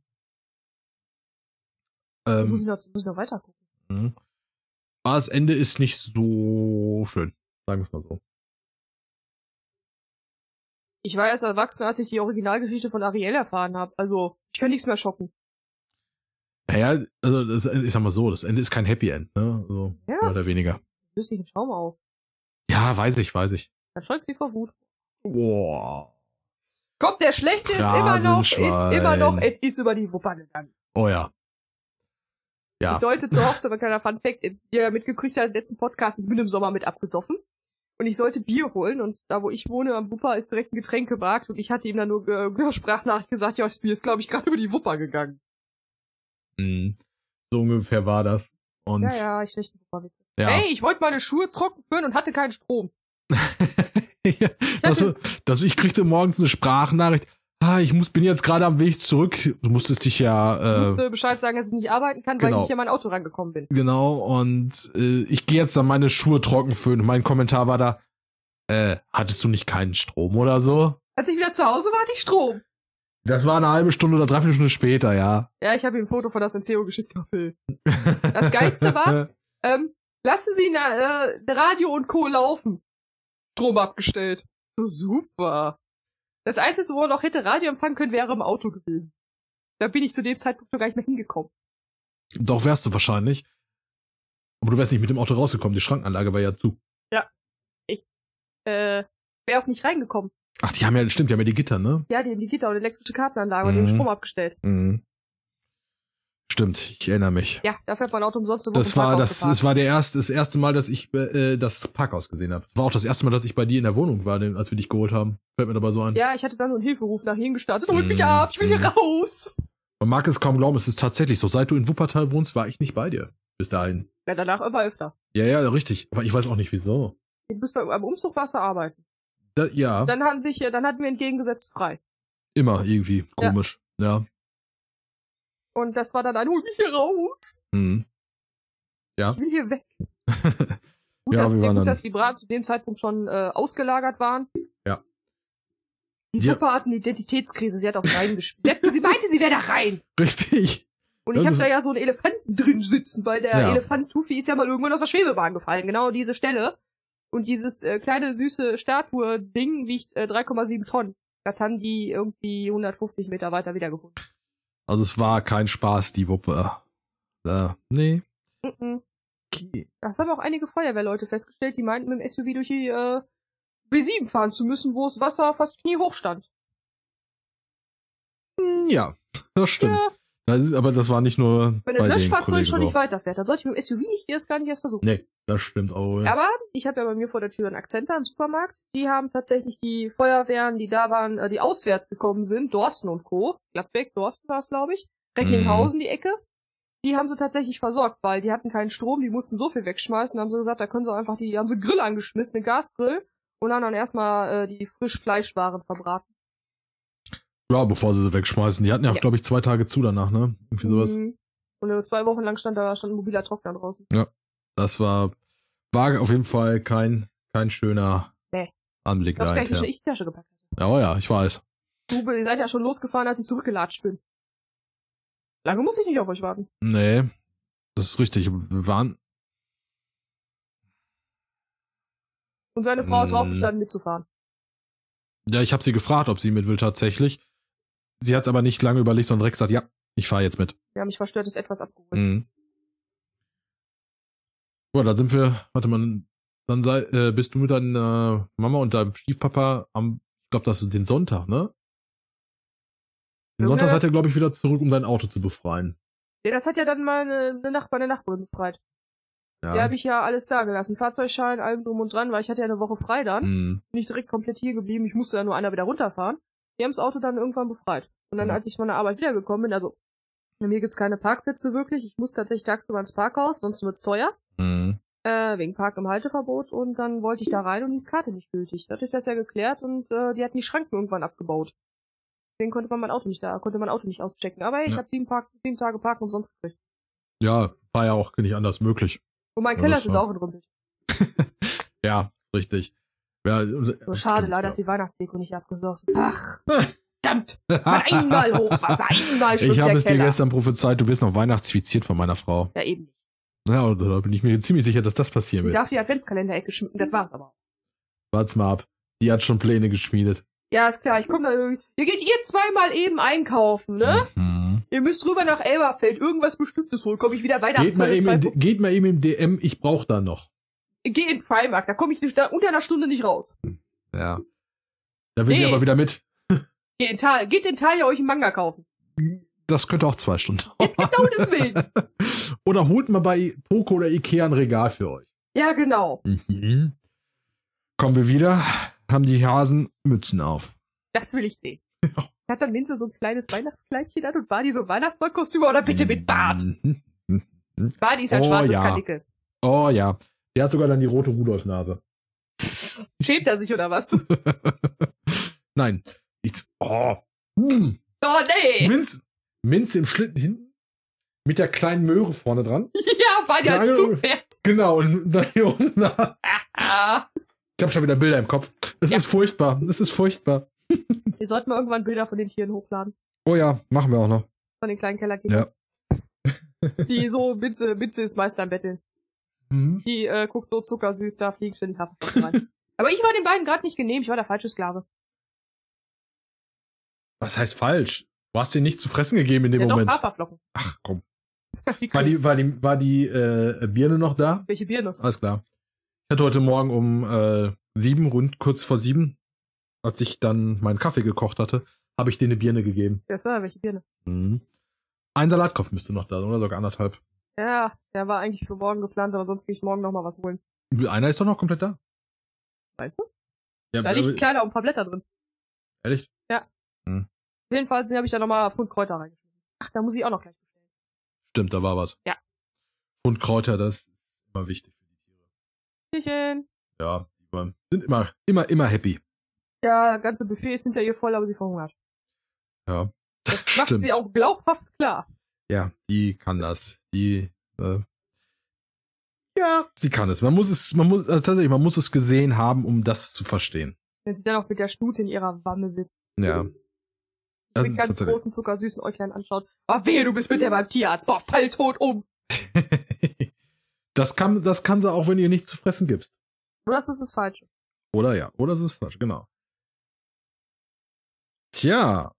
Ähm, muss, ich noch, muss ich noch weiter gucken. mhm. aber das Ende ist nicht so schön. Sagen wir es mal so. Ich war erst erwachsen, als ich die Originalgeschichte von Ariel erfahren habe. Also, ich kann nichts mehr schocken. Naja, also das, ich sag mal so, das Ende ist kein Happy End, ne? Also, Ja. mehr oder weniger. Einen Schaum auf. Ja, weiß ich, weiß ich. Dann schreckt sie vor Wut. Boah. Kommt, der Schlechte ist immer noch, ist immer noch, es ist über die Wupper gegangen. Oh ja. Ja. Ich sollte zur Hochzeit, ein kleiner Fun Fact, ihr mitgekriegt habt, im letzten Podcast, ich bin im Sommer mit abgesoffen. Und ich sollte Bier holen und da, wo ich wohne, am Wupper, ist direkt ein Getränkemarkt und ich hatte ihm dann nur äh, Sprachnachricht gesagt, ja, das Bier ist, glaube ich, gerade über die Wupper gegangen. Mhm. So ungefähr war das. Und Ja, ja, ich schlechte Wupperwitze. ja. Hey, ich wollte meine Schuhe trocken führen und hatte keinen Strom. ja, das, war- das, ich kriegte morgens eine Sprachnachricht. Ah, ich muss, bin jetzt gerade am Weg zurück. Du musstest dich Ich ja, äh, musste Bescheid sagen, dass ich nicht arbeiten kann, weil genau. ich nicht an mein Auto rangekommen bin. genau, und äh, ich gehe jetzt dann meine Schuhe trocken föhnen. Mein Kommentar war da, äh, hattest du nicht keinen Strom oder so? Als ich wieder zu Hause war, hatte ich Strom. Das war eine halbe Stunde oder dreiviertel Stunde später, ja. Ja, ich habe ihm ein Foto von das Senseo geschickt, Phil. Das Geilste war, ähm, lassen Sie na, äh, Radio und Co. laufen. Strom abgestellt. So super. Das Einzige, wo er noch hätte Radio empfangen können, wäre im Auto gewesen. Da bin ich zu dem Zeitpunkt noch gar nicht mehr hingekommen. Doch wärst du wahrscheinlich. Aber du wärst nicht mit dem Auto rausgekommen. Die Schrankanlage war ja zu. Äh, wäre auch nicht reingekommen. Ach, die haben ja, stimmt, die haben ja die Gitter, ne? Ja, die haben die Gitter und elektrische Kartenanlage und den Mhm. Strom abgestellt. Mhm. Stimmt, ich erinnere mich. Ja, dafür hat mein Auto umsonst Das war das, das war der erste, das erste Mal, dass ich äh, das Parkhaus gesehen habe. War auch das erste Mal, dass ich bei dir in der Wohnung war, als wir dich geholt haben. Fällt mir dabei so ein. Ja, ich hatte dann so einen Hilferuf nach ihm gestartet. Holt mich Mhm. ab, ich will hier Mhm. raus. Man mag es kaum glauben, es ist tatsächlich so. Seit du in Wuppertal wohnst, war ich nicht bei dir. Bis dahin. Ja, danach immer öfter. Ja, ja, richtig. Aber ich weiß auch nicht wieso. Du bist beim, Umzug warst du arbeiten. Da, ja, Dann hatten sich, äh, dann hatten wir entgegengesetzt frei. immer irgendwie komisch. Ja. Und das war dann ein, hol mich hier raus. Mhm. Ja. Ich will hier weg. Gut, Ja, dass, wir gut dass die Braten zu dem Zeitpunkt schon äh, ausgelagert waren. Ja. Die Ja. Puppe hatte eine Identitätskrise. Sie hat auf rein gespielt. Sie, meinte, sie wäre da rein. Richtig. Und ich Das habe da ja so einen Elefanten drin sitzen, weil der Ja. Elefant Tufi ist ja mal irgendwann aus der Schwebebahn gefallen. Genau diese Stelle. Und dieses äh, kleine süße Statue-Ding wiegt äh, 3,7 Tonnen. Das haben die irgendwie 150 Meter weiter wiedergefunden. Also es war kein Spaß, die Wuppe. Äh, nee. Mhm. Okay. Das haben auch einige Feuerwehrleute festgestellt, die meinten, mit dem SUV durch die äh, B7 fahren zu müssen, wo das Wasser fast kniehoch stand. Hm, Ja, das stimmt. Ja, Das ist, aber das war nicht nur wenn das Löschfahrzeug schon so. nicht weiterfährt, dann sollte ich mit dem SUV nicht erst gar nicht erst versuchen. Nee, das stimmt auch. Ja. Aber ich habe ja bei mir vor der Tür einen Akzenter im Supermarkt. Die haben tatsächlich die Feuerwehren, die da waren, äh, die auswärts gekommen sind, Dorsten und Co. Gladbeck, Dorsten war es, glaube ich. Recklinghausen die Ecke. Die haben sie tatsächlich versorgt, weil die hatten keinen Strom, die mussten so viel wegschmeißen. Haben sie gesagt, da können sie einfach die, haben sie Grill angeschmissen, eine Gasgrill. Und haben dann erstmal äh, die frisch Fleischwaren verbraten. Ja, bevor sie sie wegschmeißen. Die hatten ja auch, Ja. glaube ich, zwei Tage zu danach, ne? Irgendwie sowas. Mhm. Und zwei Wochen lang stand da stand ein mobiler Trockner draußen. Das war, war auf jeden Fall kein, kein schöner Nee. Anblick Ich gleich dahinter. in die Tasche gepackt. Ja, oh ja, ich weiß. Du, ihr seid ja schon losgefahren, als ich zurückgelatscht bin. Lange muss ich nicht auf euch warten. Nee, das ist richtig. Wir waren, Und seine Frau hat draufgestanden, mitzufahren. ja, ich habe sie gefragt, ob sie mit will tatsächlich. Sie hat aber nicht lange überlegt, sondern direkt gesagt, ja, ich fahre jetzt mit. Ja, mich verstört ist etwas abgeholt. Mhm. Boah, da sind wir, warte mal, dann sei, äh, bist du mit deiner Mama und deinem Stiefpapa am, ich glaube, das ist den Sonntag, ne? Den Junge. Sonntag seid ihr, glaube ich, wieder zurück, um dein Auto zu befreien. Ja, das hat ja dann meine eine Nachbar, meine Nachbarin befreit. Ja. Die habe ich ja alles da gelassen. Fahrzeugschein, allem drum und dran, weil ich hatte ja eine Woche frei dann. Mhm. Bin ich direkt komplett hier geblieben. Ich musste ja nur einer wieder runterfahren. Die haben das Auto dann irgendwann befreit. Und dann, als ich von der Arbeit wiedergekommen bin, also bei mir gibt's keine Parkplätze wirklich. Ich muss tatsächlich tagsüber ins Parkhaus, sonst wird's teuer. Mhm. Äh, wegen Park im Halteverbot. Und dann wollte ich da rein und die ist Karte nicht gültig. Da hatte ich das ja geklärt und äh, die hatten die Schranken irgendwann abgebaut. Deswegen konnte man mein Auto nicht da, konnte mein Auto nicht auschecken. Aber hey, ich Ja. habe sieben, Park, sieben Tage Parken umsonst gekriegt. Ja, war ja auch nicht anders möglich. Und mein Keller ist war- auch entrümpelt. Ja, richtig. Ja, So schade, leider ist die Weihnachtsdeko nicht abgesoffen. Ach, verdammt. Mal einmal Hochwasser, einmal Ich habe es dir gestern prophezeit, du wirst noch weihnachtsfiziert von meiner Frau. Ja, eben nicht. Ja, da bin ich mir ziemlich sicher, dass das passieren Ich wird. darf die Adventskalender-Ecke schmücken, das war's aber. Wart's mal ab. Die hat schon Pläne geschmiedet. Ja, ist klar, ich komm da irgendwie. Ihr geht ihr zweimal eben einkaufen, ne? Mhm. Ihr müsst rüber nach Elberfeld, irgendwas Bestimmtes holen. Komm ich wieder Geht mal, eben in, Punkte. geht mal eben im DM, ich brauch da noch. Geh in Primark, da komme ich nicht, da, unter einer Stunde nicht raus. Ja. Da will Nee. aber wieder mit. Geht in Tal, geht in Tal ja euch einen Manga kaufen. Das könnte auch zwei Stunden Jetzt genau deswegen. Oder holt mal bei Poco oder Ikea ein Regal für euch. Ja, genau. Mhm. Kommen wir wieder, haben die Hasen Mützen auf. Das will ich sehen. Hat dann Minze so ein kleines Weihnachtskleidchen an und Bardi so ein Weihnachtsmannkostüm oder bitte mit Bart. Mhm. Bardi ist ein Oh, schwarzes ja. Kanickel. Oh ja. Der hat sogar dann die rote Rudolf-Nase. Schämt er sich oder was? Nein. Ich, oh. Hm. Oh nee! Minz, Minze im Schlitten hinten. Mit der kleinen Möhre vorne dran. Ja, Bardi als Geil. Zugpferd. Genau. Und dann hier unten. Ich habe schon wieder Bilder im Kopf. Es Ja. ist furchtbar. Es ist furchtbar. Wir sollten mal irgendwann Bilder von den Tieren hochladen. Oh ja, machen wir auch noch. Von den kleinen Kellerkindern. Die so, Bitze, Bitze ist Meister am Betteln. Mhm. Die äh, guckt so zuckersüß, da fliegen ständig Haferflocken rein. Aber ich war den beiden gerade nicht genehm, ich war der falsche Sklave. Was heißt falsch? Du hast dir nichts zu fressen gegeben in dem ja, doch, Moment. Haferflocken. Ach komm. War die, war die, war die äh, Birne noch da? Welche Birne? Alles klar. Ich hatte heute Morgen um äh, sieben, rund kurz vor sieben, als ich dann meinen Kaffee gekocht hatte, habe ich dir eine Birne gegeben. Ja, Sir, welche Birne? Mhm. Ein Salatkopf müsste noch da sein, oder sogar anderthalb. Ja, der war eigentlich für morgen geplant, aber sonst gehe ich morgen noch mal was holen. Einer ist doch noch komplett da. Weißt du? Ja, Da liegt ein kleiner und ein paar Blätter drin. ehrlich? Jedenfalls habe ich da noch mal Pfund Kräuter reingeschmissen. Ach, da muss ich auch noch gleich bestellen. Stimmt, da war was. Ja. Und Kräuter, das ist immer wichtig für die Tiere. Tierchen. Ja, die sind immer, immer, immer happy. Ja, das ganze Buffet ist hinter ihr voll, aber sie verhungert. Ja. Das macht Stimmt. sie auch glaubhaft klar. Ja, die kann das. Die, äh, ja, sie kann es. Man muss es, man muss, also tatsächlich, man muss es gesehen haben, um das zu verstehen. Wenn sie dann auch mit der Stute in ihrer Wamme sitzt. Ja. Das mit ganz großen, zuckersüßen Äuglein anschaut. Oh, wehe, du bist mit der beim Tierarzt. Boah, fall tot um. das kann, das kann sie auch, wenn ihr nichts zu fressen gibst. Oder das ist das Falsche. Oder ja, oder so ist das, genau. Tja,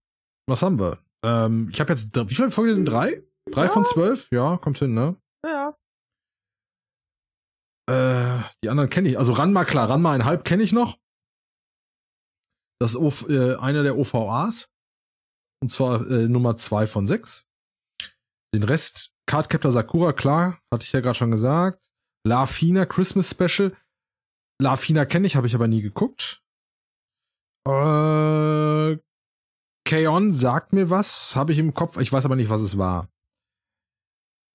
was haben wir? Ähm, ich habe jetzt, wie viele Folgen sind drei? Drei Ja. von zwölf? Ja, kommt hin, ne? Ja. Äh, die anderen kenne ich. Also Ranma, klar, Ranma ein Halb kenne ich noch. Das ist OV, äh, einer der OVAs. Und zwar äh, Nummer zwei von sechs. Den Rest, Cardcaptor Sakura, klar, hatte ich ja gerade schon gesagt. La Fina Christmas Special. La Fina kenne ich, habe ich aber nie geguckt. Äh, K-On sagt mir was, habe ich im Kopf, ich weiß aber nicht, was es war.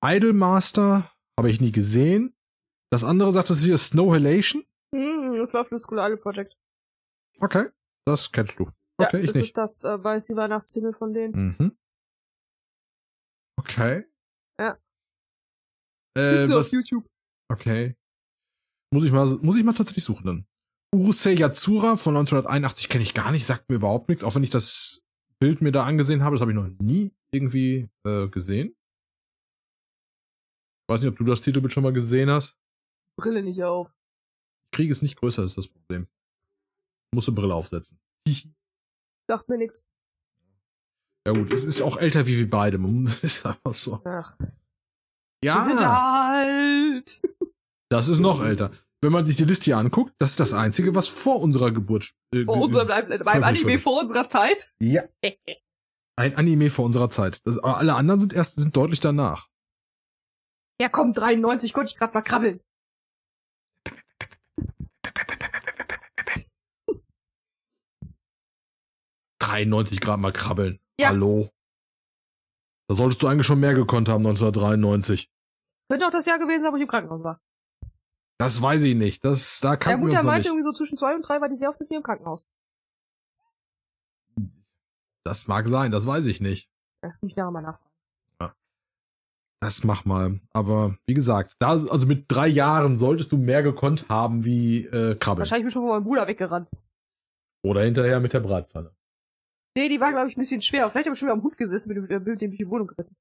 Idolmaster habe ich nie gesehen. Das andere sagt es hier Snow Halation. Hm, das war für das School Idol Project. Okay, das kennst du. Ja, Okay, ich das nicht. ist das äh, weiße Weihnachtssingle von denen. Mhm. Okay. Ja. Äh, Gibt's was, auf YouTube. okay. Muss ich mal, muss ich mal tatsächlich suchen dann. Urusei Yatsura von 1981 kenne ich gar nicht, sagt mir überhaupt nichts, auch wenn ich das Bild mir da angesehen habe, das habe ich noch nie irgendwie äh, gesehen. Weiß nicht, ob du das Titelbild schon mal gesehen hast. Brille nicht auf. Ich kriege es nicht größer, ist das Problem. Musst du Brille aufsetzen. Sagt mir nix. Ja gut, es ist auch älter wie wir beide. Das ist einfach so. Ach, Ja. wir sind alt. Das ist noch älter. Wenn man sich die Liste hier anguckt, das ist das Einzige, was vor unserer Geburt. Äh, Vor unserem, beim Anime vor unserer Zeit. Ja. Ein Anime vor unserer Zeit. Das, aber alle anderen sind erst sind deutlich danach. Ja, komm, 93, konnte ich gerade mal krabbeln. 93 Grad mal krabbeln. Ja. Hallo. Da solltest du eigentlich schon mehr gekonnt haben, 1993. Könnte auch das Jahr gewesen sein, wo ich im Krankenhaus war. Das weiß ich nicht. Das, da wir Mutter uns noch meinte irgendwie so zwischen zwei und drei war die sehr oft mit mir im Krankenhaus. Das mag sein, das weiß ich nicht. Ja, ich nachher mal nachfragen. Das mach mal. Aber wie gesagt, da, also mit drei Jahren solltest du mehr gekonnt haben wie äh, Krabbeln. Wahrscheinlich bin ich schon von meinem Bruder weggerannt. Oder hinterher mit der Bratpfanne. Nee, die war, glaube ich, ein bisschen schwer. Vielleicht habe ich schon wieder am Hut gesessen mit dem äh, Bild, dem ich die Wohnung geritten.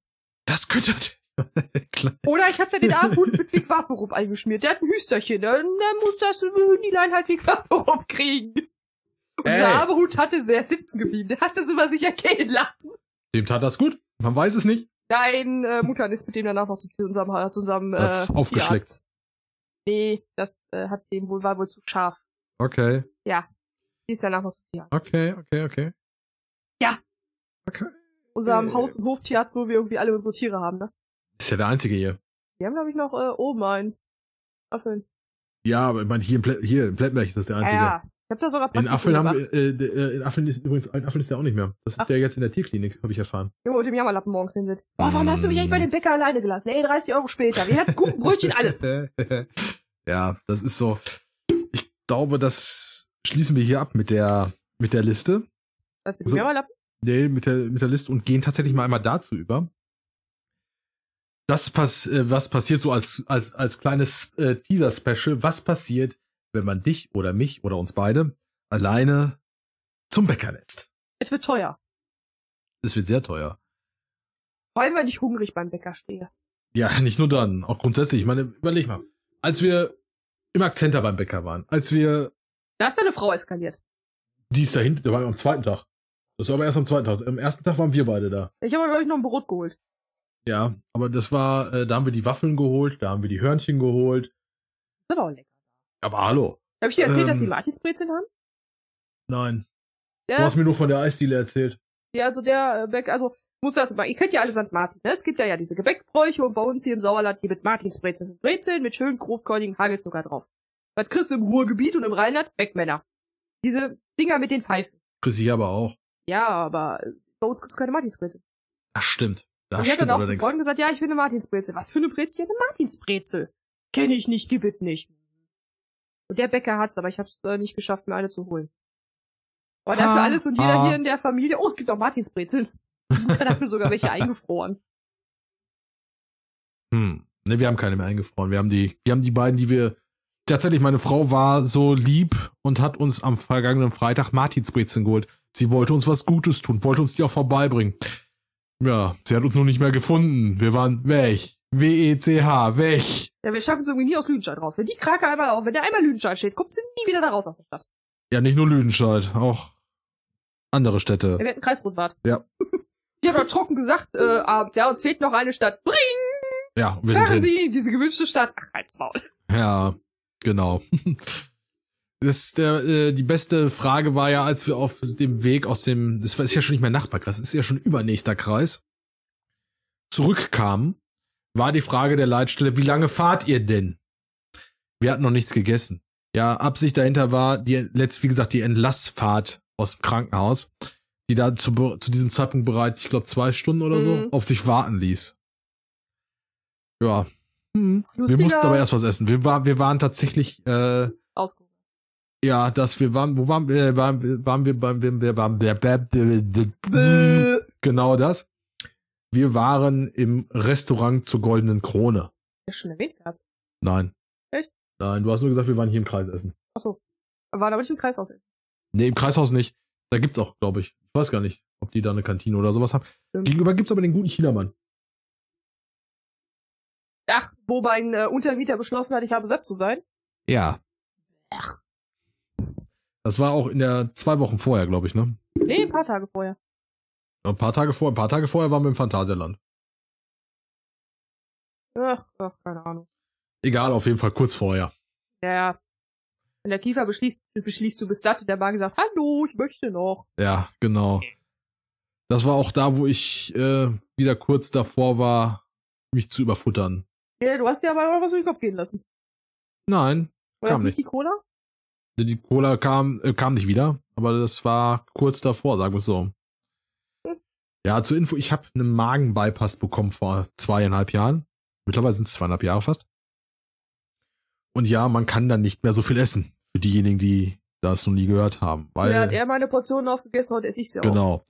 Das könnte. Oder ich habe da den armen Hut mit Vic Vaporub eingeschmiert. Der hat ein Hüsterchen. Dann, dann muss das Hündilein halt Vic Vaporub kriegen. Und Ey. dieser arme Hut hatte sehr sitzen geblieben. Der hat das über sich ergehen lassen. Dem tat das gut. Man weiß es nicht. Dein äh, Mutter ist mit dem danach noch zu, zu unserem, zu unserem äh, Hat's aufgeschleckt. Tierarzt. Nee, das äh, hat dem wohl, war wohl zu scharf. Okay. Die ist danach noch zum Tierarzt. Okay, okay, okay. Ja. Okay. Unserem Äh. Haus- und Hoftierarzt, wo wir irgendwie alle unsere Tiere haben, ne? Ist ja der einzige hier. Wir haben, glaube ich, noch äh, oben einen. Affeln. Ja, aber ich meine, hier im, Ple hier im Plettenberg ist das der Ja, einzige. ja. Ich hab da sogar In Affeln haben äh, äh, in Affeln ist übrigens, in Affeln ist der auch nicht mehr. Das ist Ach. der jetzt in der Tierklinik, habe ich erfahren. Junge, mit dem Jammerlappen morgens hin wird. Boah, warum hast du mich eigentlich bei dem Bäcker alleine gelassen? Ey, 30 Euro später. Wir hatten guten Brötchen, alles. ja, das ist so. Ich glaube, das schließen wir hier ab mit der, mit der Liste. Was mit dem So. Jammerlappen? Nee, mit der, mit der Liste und gehen tatsächlich mal einmal dazu über. Das pass, äh, was passiert so als, als, als kleines äh, Teaser-Special, was passiert, wenn man dich oder mich oder uns beide alleine zum Bäcker lässt? Es wird teuer. Es wird sehr teuer. Vor allem, weil ich hungrig beim Bäcker stehe. Ja, nicht nur dann, auch grundsätzlich. Ich meine, überleg mal. Als wir im Akzenter beim Bäcker waren, als wir, Da ist deine Frau eskaliert. die ist dahinter, da waren wir am zweiten Tag. Das war aber erst am zweiten Tag. Am ersten Tag waren wir beide da. Ich habe, glaube ich, noch ein Brot geholt. Ja, aber das war, äh, da haben wir die Waffeln geholt, da haben wir die Hörnchen geholt. Das ist aber auch lecker. Aber hallo. Habe ich dir erzählt, dass Ähm. die Martinsbrezeln haben? Nein. Du Ja, hast mir nur von der Eisdiele erzählt. ja also der äh, Bäcker, also muss das mal, ihr kennt ja alle St. Martin, ne? Es gibt ja ja diese Gebäckbräuche und bei uns hier im Sauerland die mit Martinsbrezeln. Sind Brezeln mit schön grobkornigen Hagelzucker drauf. Was kriegst du im Ruhrgebiet und im Rheinland? Bäckmänner. Diese Dinger mit den Pfeifen. Chris ich aber auch. Ja, aber äh, bei uns kriegst du keine Martinsbrezel. Das stimmt. Das Und ich habe dann auch zu. Freunden gesagt, ja, ich will eine Martinsbrezel. Was für eine Brezel? Eine Martinsbrezel. Kenne ich nicht, gib es nicht. Und der Bäcker hat's, aber ich habe es äh, nicht geschafft, mir eine zu holen. Aber dafür alles und jeder ha. hier in der Familie, oh, es gibt auch Martinsbrezeln. Die Mutter hat mir sogar welche eingefroren. Hm. Ne, wir haben keine mehr eingefroren. Wir haben die, wir haben die beiden, die wir. Tatsächlich, meine Frau war so lieb und hat uns am vergangenen Freitag Martinsbrezeln geholt. Sie wollte uns was Gutes tun, wollte uns die auch vorbeibringen. Ja, sie hat uns nur nicht mehr gefunden. Wir waren weg. W-E-C-H, weg. Ja, wir schaffen es irgendwie nie aus Lüdenscheid raus. Wenn die Krake einmal auf, wenn der einmal Lüdenscheid steht, kommt sie nie wieder da raus aus der Stadt. Ja, nicht nur Lüdenscheid, auch andere Städte. Wir werden Kreisrundfahrt. Ja. Die haben doch trocken gesagt, äh, abends, ja, uns fehlt noch eine Stadt. Bring! Ja, wir sind Fahren drin. Sie in diese gewünschte Stadt. Ach, halt's Maul. Ja, genau. Das der, äh, die beste Frage war ja, als wir auf dem Weg aus dem, das ist ja schon nicht mehr Nachbarkreis, das ist ja schon übernächster Kreis, zurückkamen, war die Frage der Leitstelle, wie lange fahrt ihr denn? Wir hatten noch nichts gegessen. Ja, Absicht dahinter war, die, letzt, wie gesagt, die Entlassfahrt aus dem Krankenhaus, die da zu, zu diesem Zeitpunkt bereits, ich glaube, zwei Stunden oder so, Mhm. auf sich warten ließ. Ja. Hm. Wir mussten aber erst was essen. Wir, war, wir waren tatsächlich, äh, Ausgucken. Ja, dass wir waren, wo waren wir, waren, wir- waren wir beim, wir, wir waren, genau das. Wir waren im Restaurant zur Goldenen Krone. Ja, schon erwähnt gehabt. Nein. Echt? Nein, du hast nur gesagt, wir waren hier im Kreis essen. Achso. War aber nicht im Kreis aus. Nee, im Kreishaus nicht. Da gibt's auch, glaube ich. Ich weiß gar nicht, ob die da eine Kantine oder sowas haben. Stimmt. Gegenüber gibt's aber den guten Chinamann. Ach, wo mein äh, Untermieter beschlossen hat, ich habe satt zu sein. Ja. Das war auch in der zwei Wochen vorher, glaube ich, ne? Nee, ein paar Tage vorher. Ein paar Tage vorher, ein paar Tage vorher waren wir im Phantasialand. Ach, ach, keine Ahnung. Egal, auf jeden Fall kurz vorher. Ja, ja. Wenn der Kiefer beschließt, beschließt, du bist satt, und der Magen sagt, hallo, ich möchte noch. Ja, genau. Das war auch da, wo ich äh, wieder kurz davor war, mich zu überfuttern. Ja, du hast dir aber auch was durch den Kopf gehen lassen. Nein, War Kam das nicht nicht. die Cola? Die Cola kam, äh, kam nicht wieder, aber das war kurz davor, sagen wir es so. Ja, zur Info, ich habe einen Magenbypass bekommen vor zweieinhalb Jahren. Mittlerweile sind es zweieinhalb Jahre fast. Und ja, man kann dann nicht mehr so viel essen. Für diejenigen, die das noch nie gehört haben. Weil, Ja, hat er meine Portionen aufgegessen, heute esse ich sie auch. Genau.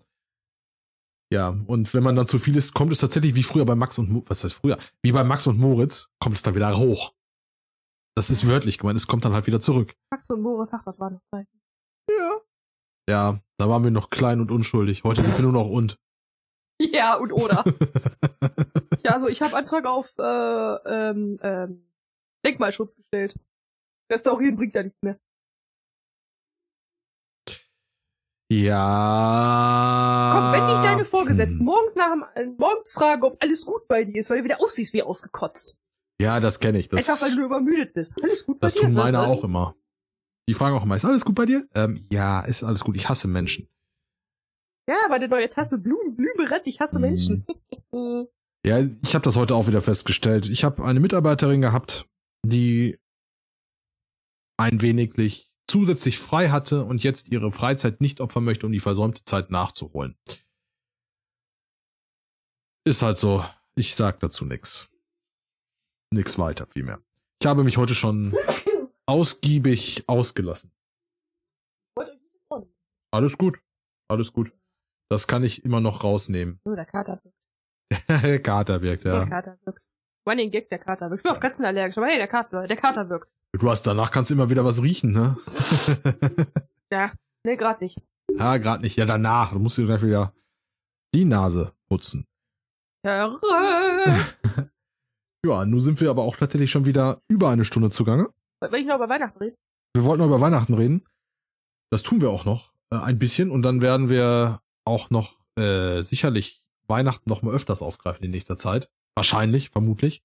Ja, und wenn man dann zu viel isst, kommt es tatsächlich wie früher bei Max und Mo was heißt früher? Wie bei Max und Moritz kommt es dann wieder hoch. Das ist wörtlich gemeint, es kommt dann halt wieder zurück. Max und Boris sagt, das war noch Zeit. Ja. Ja, da waren wir noch klein und unschuldig. Heute sind wir nur noch und. Ja, und oder. ja, also ich habe Antrag auf äh, ähm, ähm, Denkmalschutz gestellt. Restaurieren bringt ja nichts mehr. ja. Komm, wenn dich deine Vorgesetzten Hm. morgens nach dem, äh, morgens fragen, ob alles gut bei dir ist, weil du wieder aussiehst wie ausgekotzt. Ja, das kenne ich. Das, Einfach weil du übermüdet bist. Alles gut das bei dir. tun meine Was? auch immer. Die fragen auch immer, ist alles gut bei dir? Ähm, ja, ist alles gut. Ich hasse Menschen. Ja, aber die neue Tasse Blumen, Blümerett, ich hasse. Menschen. Ja, ich habe das heute auch wieder festgestellt. Ich habe eine Mitarbeiterin gehabt, die ein wenig zusätzlich frei hatte und jetzt ihre Freizeit nicht opfern möchte, um die versäumte Zeit nachzuholen. Ist halt so. Ich sag dazu nix. Nix weiter, vielmehr. Ich habe mich heute schon ausgiebig ausgelassen. Alles gut. Alles gut. Das kann ich immer noch rausnehmen. Oh, der Kater wirkt. Der Kater wirkt, Der ja. Kater wirkt. Running Gag, der Kater wirkt. Ich bin auf Katzen allergisch, aber hey, der Kater, der Kater wirkt. Du hast danach kannst du immer wieder was riechen, ne? Ja, nee, grad nicht. ja, gerade nicht. Ja, danach. Du musst dir gleich wieder die Nase putzen. Ja, nun sind wir aber auch tatsächlich schon wieder über eine Stunde zugange. Wenn ich noch über Weihnachten rede. Wir wollten noch über Weihnachten reden. Das tun wir auch noch äh, ein bisschen und dann werden wir auch noch äh, sicherlich Weihnachten noch mal öfters aufgreifen in nächster Zeit. Wahrscheinlich, vermutlich.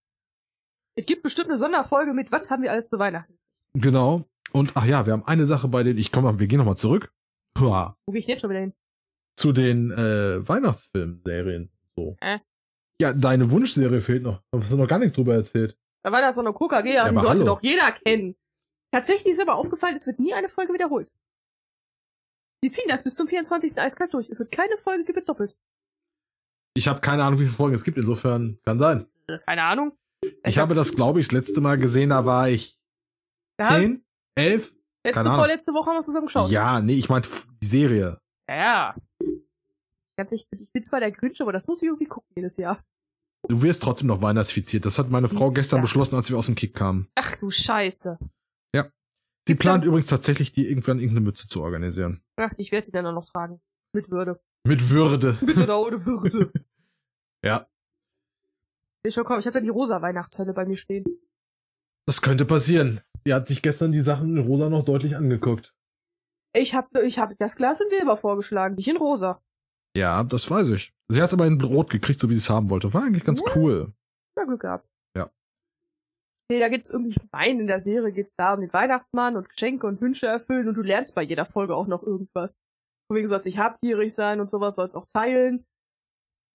Es gibt bestimmt eine Sonderfolge mit, was haben wir alles zu Weihnachten? Genau. Und ach ja, wir haben eine Sache bei den, ich komme, wir gehen noch mal zurück. Hua. Wo gehe ich jetzt schon wieder hin? zu den äh, Weihnachtsfilmserien. So. Äh. Ja, deine Wunschserie fehlt noch. Da hast du noch gar nichts drüber erzählt. Da war das so eine KKG, Ja, die sollte hallo. doch jeder kennen. Tatsächlich ist aber aufgefallen, es wird nie eine Folge wiederholt. Die ziehen das bis zum 24. eiskalt durch. Es wird keine Folge gibt doppelt. Ich habe keine Ahnung, wie viele Folgen es gibt. Insofern kann sein. Äh, Keine Ahnung. Ich habe das, glaube ich, das letzte Mal gesehen, da war ich Ja, zehn, elf. Letzte, vorletzte Woche haben wir es zusammen geschaut. Ja, nee, ich meinte f- die Serie. Ja, ja. Ganz ich, ich bin zwar der Grinch, aber das muss ich irgendwie gucken jedes Jahr. Du wirst trotzdem noch weihnachtsfiziert. Das hat meine Frau gestern Ja. beschlossen, als wir aus dem Kick kamen. Ach du Scheiße. Sie Gibt's plant übrigens tatsächlich, die irgendwann irgendeine Mütze zu organisieren. Ach, ich werde sie dann auch noch tragen. Mit Würde. Mit Würde. Mit oder ohne Würde. ja, Ich komm, ich habe ja die rosa Weihnachtshölle bei mir stehen. das könnte passieren. Die hat sich gestern die Sachen in rosa noch deutlich angeguckt. Ich habe ich hab das Glas in Silber vorgeschlagen, nicht in rosa. Ja, das weiß ich. Sie hat es aber in Rot gekriegt, so wie sie es haben wollte. War eigentlich ganz Ja. cool. Na Glück gehabt. Nee, da geht's irgendwie, meine, in der Serie geht's da um den Weihnachtsmann und Geschenke und Wünsche erfüllen und du lernst bei jeder Folge auch noch irgendwas. Von wegen sollst nicht habgierig sein und sowas, sollst auch teilen.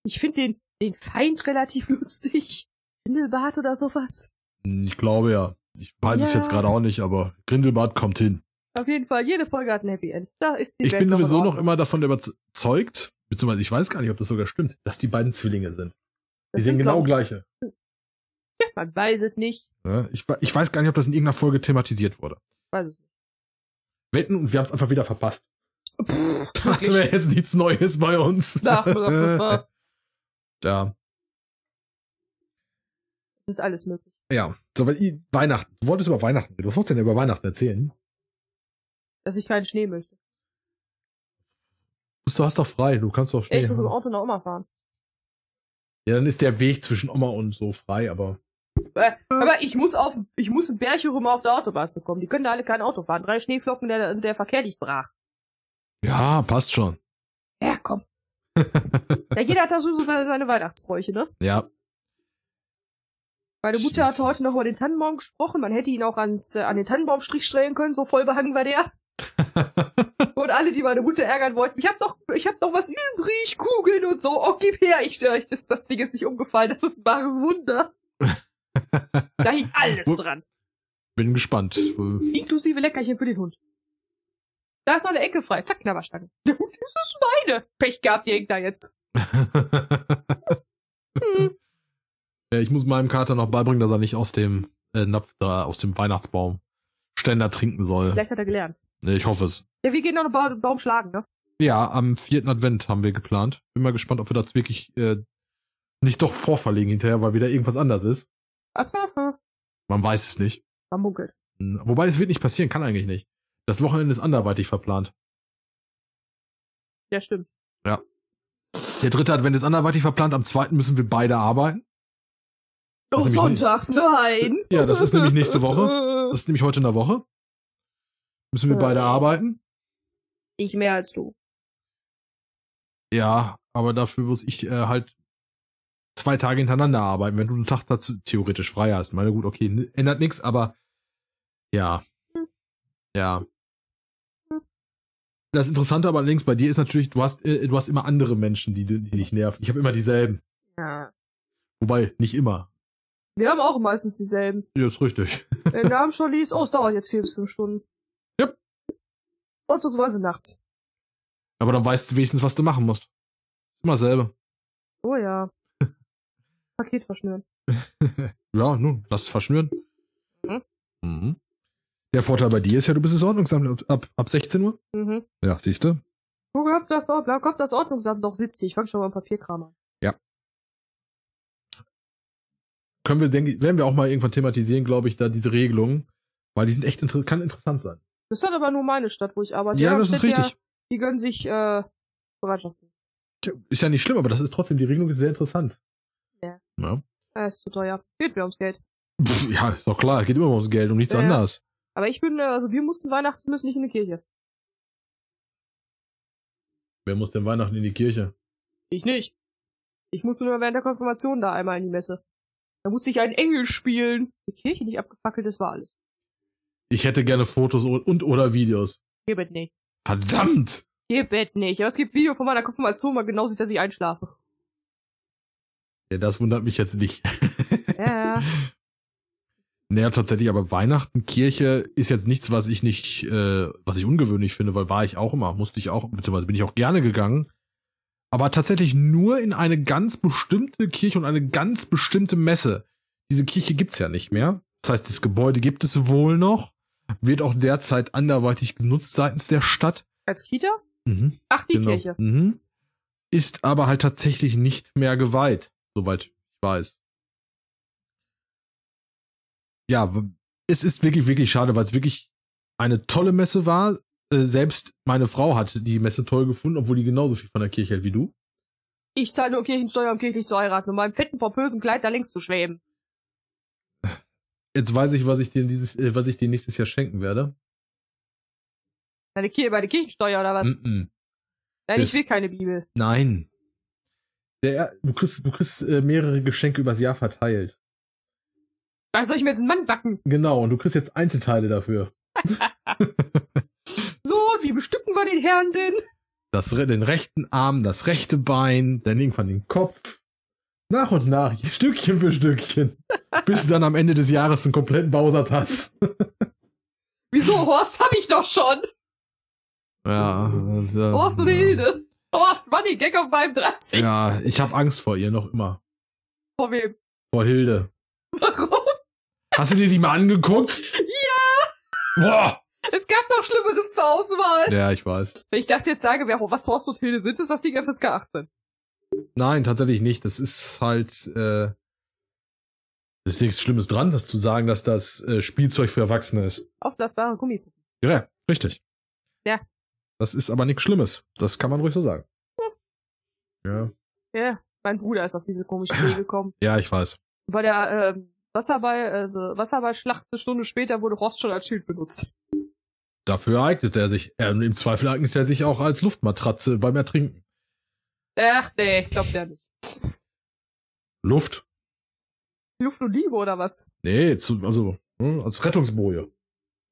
Ich finde den, den Feind relativ lustig. Grindelbart oder sowas. Hm, Ich glaube ja. Ich weiß es Ja. jetzt gerade auch nicht, aber Grindelbart kommt hin. Auf jeden Fall, jede Folge hat ein Happy End. Da ist die Ich Welt bin sowieso noch immer davon überzeugt, beziehungsweise ich weiß gar nicht, ob das sogar stimmt, dass die beiden Zwillinge sind. Die Das sehen sind, genau gleiche. Ja, man weiß es nicht. Ja, ich, ich weiß gar nicht, ob das in irgendeiner Folge thematisiert wurde. Weiß es nicht. Wetten und wir haben es einfach wieder verpasst. Pff, Das wäre jetzt nichts Neues bei uns. Ach, ach. ja, Das ist alles möglich. ja. So, weil ich, Weihnachten. Du wolltest über Weihnachten reden. Was wolltest du denn über Weihnachten erzählen? Dass ich keinen Schnee möchte. Du hast doch frei, du kannst doch schnell. ich muss im Auto nach Oma fahren. Ja, dann ist der Weg zwischen Oma und so frei, aber. Äh, Aber ich muss auf, ich muss einen Berg rum auf der Autobahn zu kommen. Die können da alle kein Auto fahren. Drei Schneeflocken, der, der Verkehr liegt brach. Ja, passt schon. Ja, komm. Ja, jeder hat da so seine, seine Weihnachtsbräuche, ne? ja. Meine Mutter hatte heute noch über den Tannenbaum gesprochen. Man hätte ihn auch ans, äh, an den Tannenbaumstrich stellen können, so voll behangen war der. Und alle, die meine Mutter ärgern wollten, ich hab doch, ich hab doch was übrig, Kugeln und so. Oh, gib her. Ich, ich das, das Ding ist nicht umgefallen. Das ist ein wahres Wunder. Da hing alles dran. Bin gespannt. Inklusive Leckerchen für den Hund. Da ist noch eine Ecke frei. Zack, Knabberstange. Der Hund, das ist meine. Pech gehabt, ihr hängt da jetzt. Hm. ja, ich muss meinem Kater noch beibringen, dass er nicht aus dem äh, Napf da, aus dem Weihnachtsbaum Ständer trinken soll. Vielleicht hat er gelernt. Ich hoffe es. Ja, wir gehen noch einen ba Baum schlagen, ne? Ja, am vierten Advent haben wir geplant. Bin mal gespannt, ob wir das wirklich äh, nicht doch vorverlegen hinterher, weil wieder irgendwas anders ist. Man weiß es nicht. Man munkelt. Hm, Wobei es wird nicht passieren, kann eigentlich nicht. Das Wochenende ist anderweitig verplant. Ja, stimmt. Der dritte Advent ist anderweitig verplant, am zweiten müssen wir beide arbeiten. Oh, sonntags, nein. Ja, das ist nämlich nächste Woche. Das ist nämlich heute in der Woche. Müssen wir beide Oh. arbeiten. Ich mehr als du. Ja, aber dafür muss ich äh, halt zwei Tage hintereinander arbeiten, wenn du einen Tag dazu theoretisch frei hast. Meine gut, okay, ändert nichts, aber ja. Hm. Ja. Das Interessante aber allerdings bei dir ist natürlich, du hast, äh, du hast immer andere Menschen, die, die dich nerven. Ich habe immer dieselben. Ja. Wobei, nicht immer. Wir haben auch meistens dieselben. Ja, ist richtig. Wenn wir haben schon liest, oh, es dauert jetzt vier bis fünf Stunden. Ja. Vorzugsweise nachts. Aber dann weißt du wenigstens, was du machen musst. Ist immer dasselbe. Oh ja. Paket verschnüren. ja, nun, lass es verschnüren. Mhm. Mhm. Der Vorteil bei dir ist ja, du bist das Ordnungsamt ab, ab 16 Uhr. Mhm. Ja, siehst du? Wo kommt das, Ord- da kommt das Ordnungsamt doch sitzt. Ich fang schon mal ein Papierkram an. Können wir, denke werden wir auch mal irgendwann thematisieren, glaube ich, da diese Regelungen. Weil die sind echt inter kann interessant sein. Das ist dann aber nur meine Stadt, wo ich arbeite. Ja, Die das ist richtig. die gönnen sich äh, Bereitschaftsdienst. Ist ja nicht schlimm, aber das ist trotzdem, die Regelung ist sehr interessant. Ja. Ja, Das ist zu teuer. Geht mir ums Geld. Pff, ja ist doch klar, geht immer ums Geld, um nichts Ja. anderes. Aber ich bin, äh, also wir mussten Weihnachten müssen nicht in die Kirche. Wer muss denn Weihnachten in die Kirche? Ich nicht. Ich musste nur während der Konfirmation da einmal in die Messe. Da musste ich einen Engel spielen. Die Kirche nicht abgefackelt, das war alles. Ich hätte gerne Fotos und, oder Videos. Gebet nicht. Verdammt! Gebet nicht. Aber es gibt Video von meiner Konfirmation, mal genau sieht, dass ich einschlafe. Ja, das wundert mich jetzt nicht. Ja. Naja, tatsächlich, aber Weihnachten, Kirche ist jetzt nichts, was ich nicht, äh, was ich ungewöhnlich finde, weil war ich auch immer, musste ich auch, beziehungsweise bin ich auch gerne gegangen. Aber tatsächlich nur in eine ganz bestimmte Kirche und eine ganz bestimmte Messe. Diese Kirche gibt's ja nicht mehr. Das heißt, das Gebäude gibt es wohl noch, wird auch derzeit anderweitig genutzt seitens der Stadt. Als Kita? Mhm, Ach, die genau. Kirche. Mhm. Ist aber halt tatsächlich nicht mehr geweiht, soweit ich weiß. Ja, es ist wirklich, wirklich schade, weil es wirklich eine tolle Messe war. Äh, Selbst meine Frau hat die Messe toll gefunden, obwohl die genauso viel von der Kirche hält wie du. Ich zahle nur Kirchensteuer, um kirchlich zu heiraten. Und meinem fetten, pompösen Kleid da links zu schweben. Jetzt weiß ich, was ich dir dieses, äh, was ich dir nächstes Jahr schenken werde. Deine Kirche, bei der Kirchensteuer oder was? Mm -mm. Nein, das- ich will keine Bibel. Nein. Der, du kriegst, du kriegst äh, mehrere Geschenke übers Jahr verteilt. Was soll ich mir jetzt einen Mann backen? Genau, und du kriegst jetzt Einzelteile dafür. So, wie bestücken wir den Herrn denn? Das, den rechten Arm, das rechte Bein, dann irgendwann den Kopf. Nach und nach, Stückchen für Stückchen. bis du dann am Ende des Jahres einen kompletten Bausatz hast. Wieso? Horst hab ich doch schon. Ja. Also, Horst und Hilde. Horst, Money Gag auf meinem 30. Ja, ich habe Angst vor ihr noch immer. Vor wem? Vor Hilde. Warum? Hast du dir die mal angeguckt? Ja! Boah! Es gab doch Schlimmeres zur Auswahl. Ja, ich weiß. Wenn ich das jetzt sage, wer, was Horst und Hilde sind, ist das Ding FSK 18. Nein, tatsächlich nicht. Das ist halt, äh, das ist nichts Schlimmes dran, das zu sagen, dass das äh, Spielzeug für Erwachsene ist. Aufblasbare Gummipuppen. Ja, richtig. Ja. Das ist aber nichts Schlimmes. Das kann man ruhig so sagen. Ja. Ja, mein Bruder ist auf diese komische Idee gekommen. Ja, ich weiß. Bei der ähm, Wasserball, also Wasserballschlacht eine Stunde später wurde Horst schon als Schild benutzt. Dafür eignet er sich. Äh, Im Zweifel eignet er sich auch als Luftmatratze beim Ertrinken. Ach nee, glaubt der nicht. Luft? Luft und Liebe oder was? Nee, zu, also, hm, als Rettungsboje.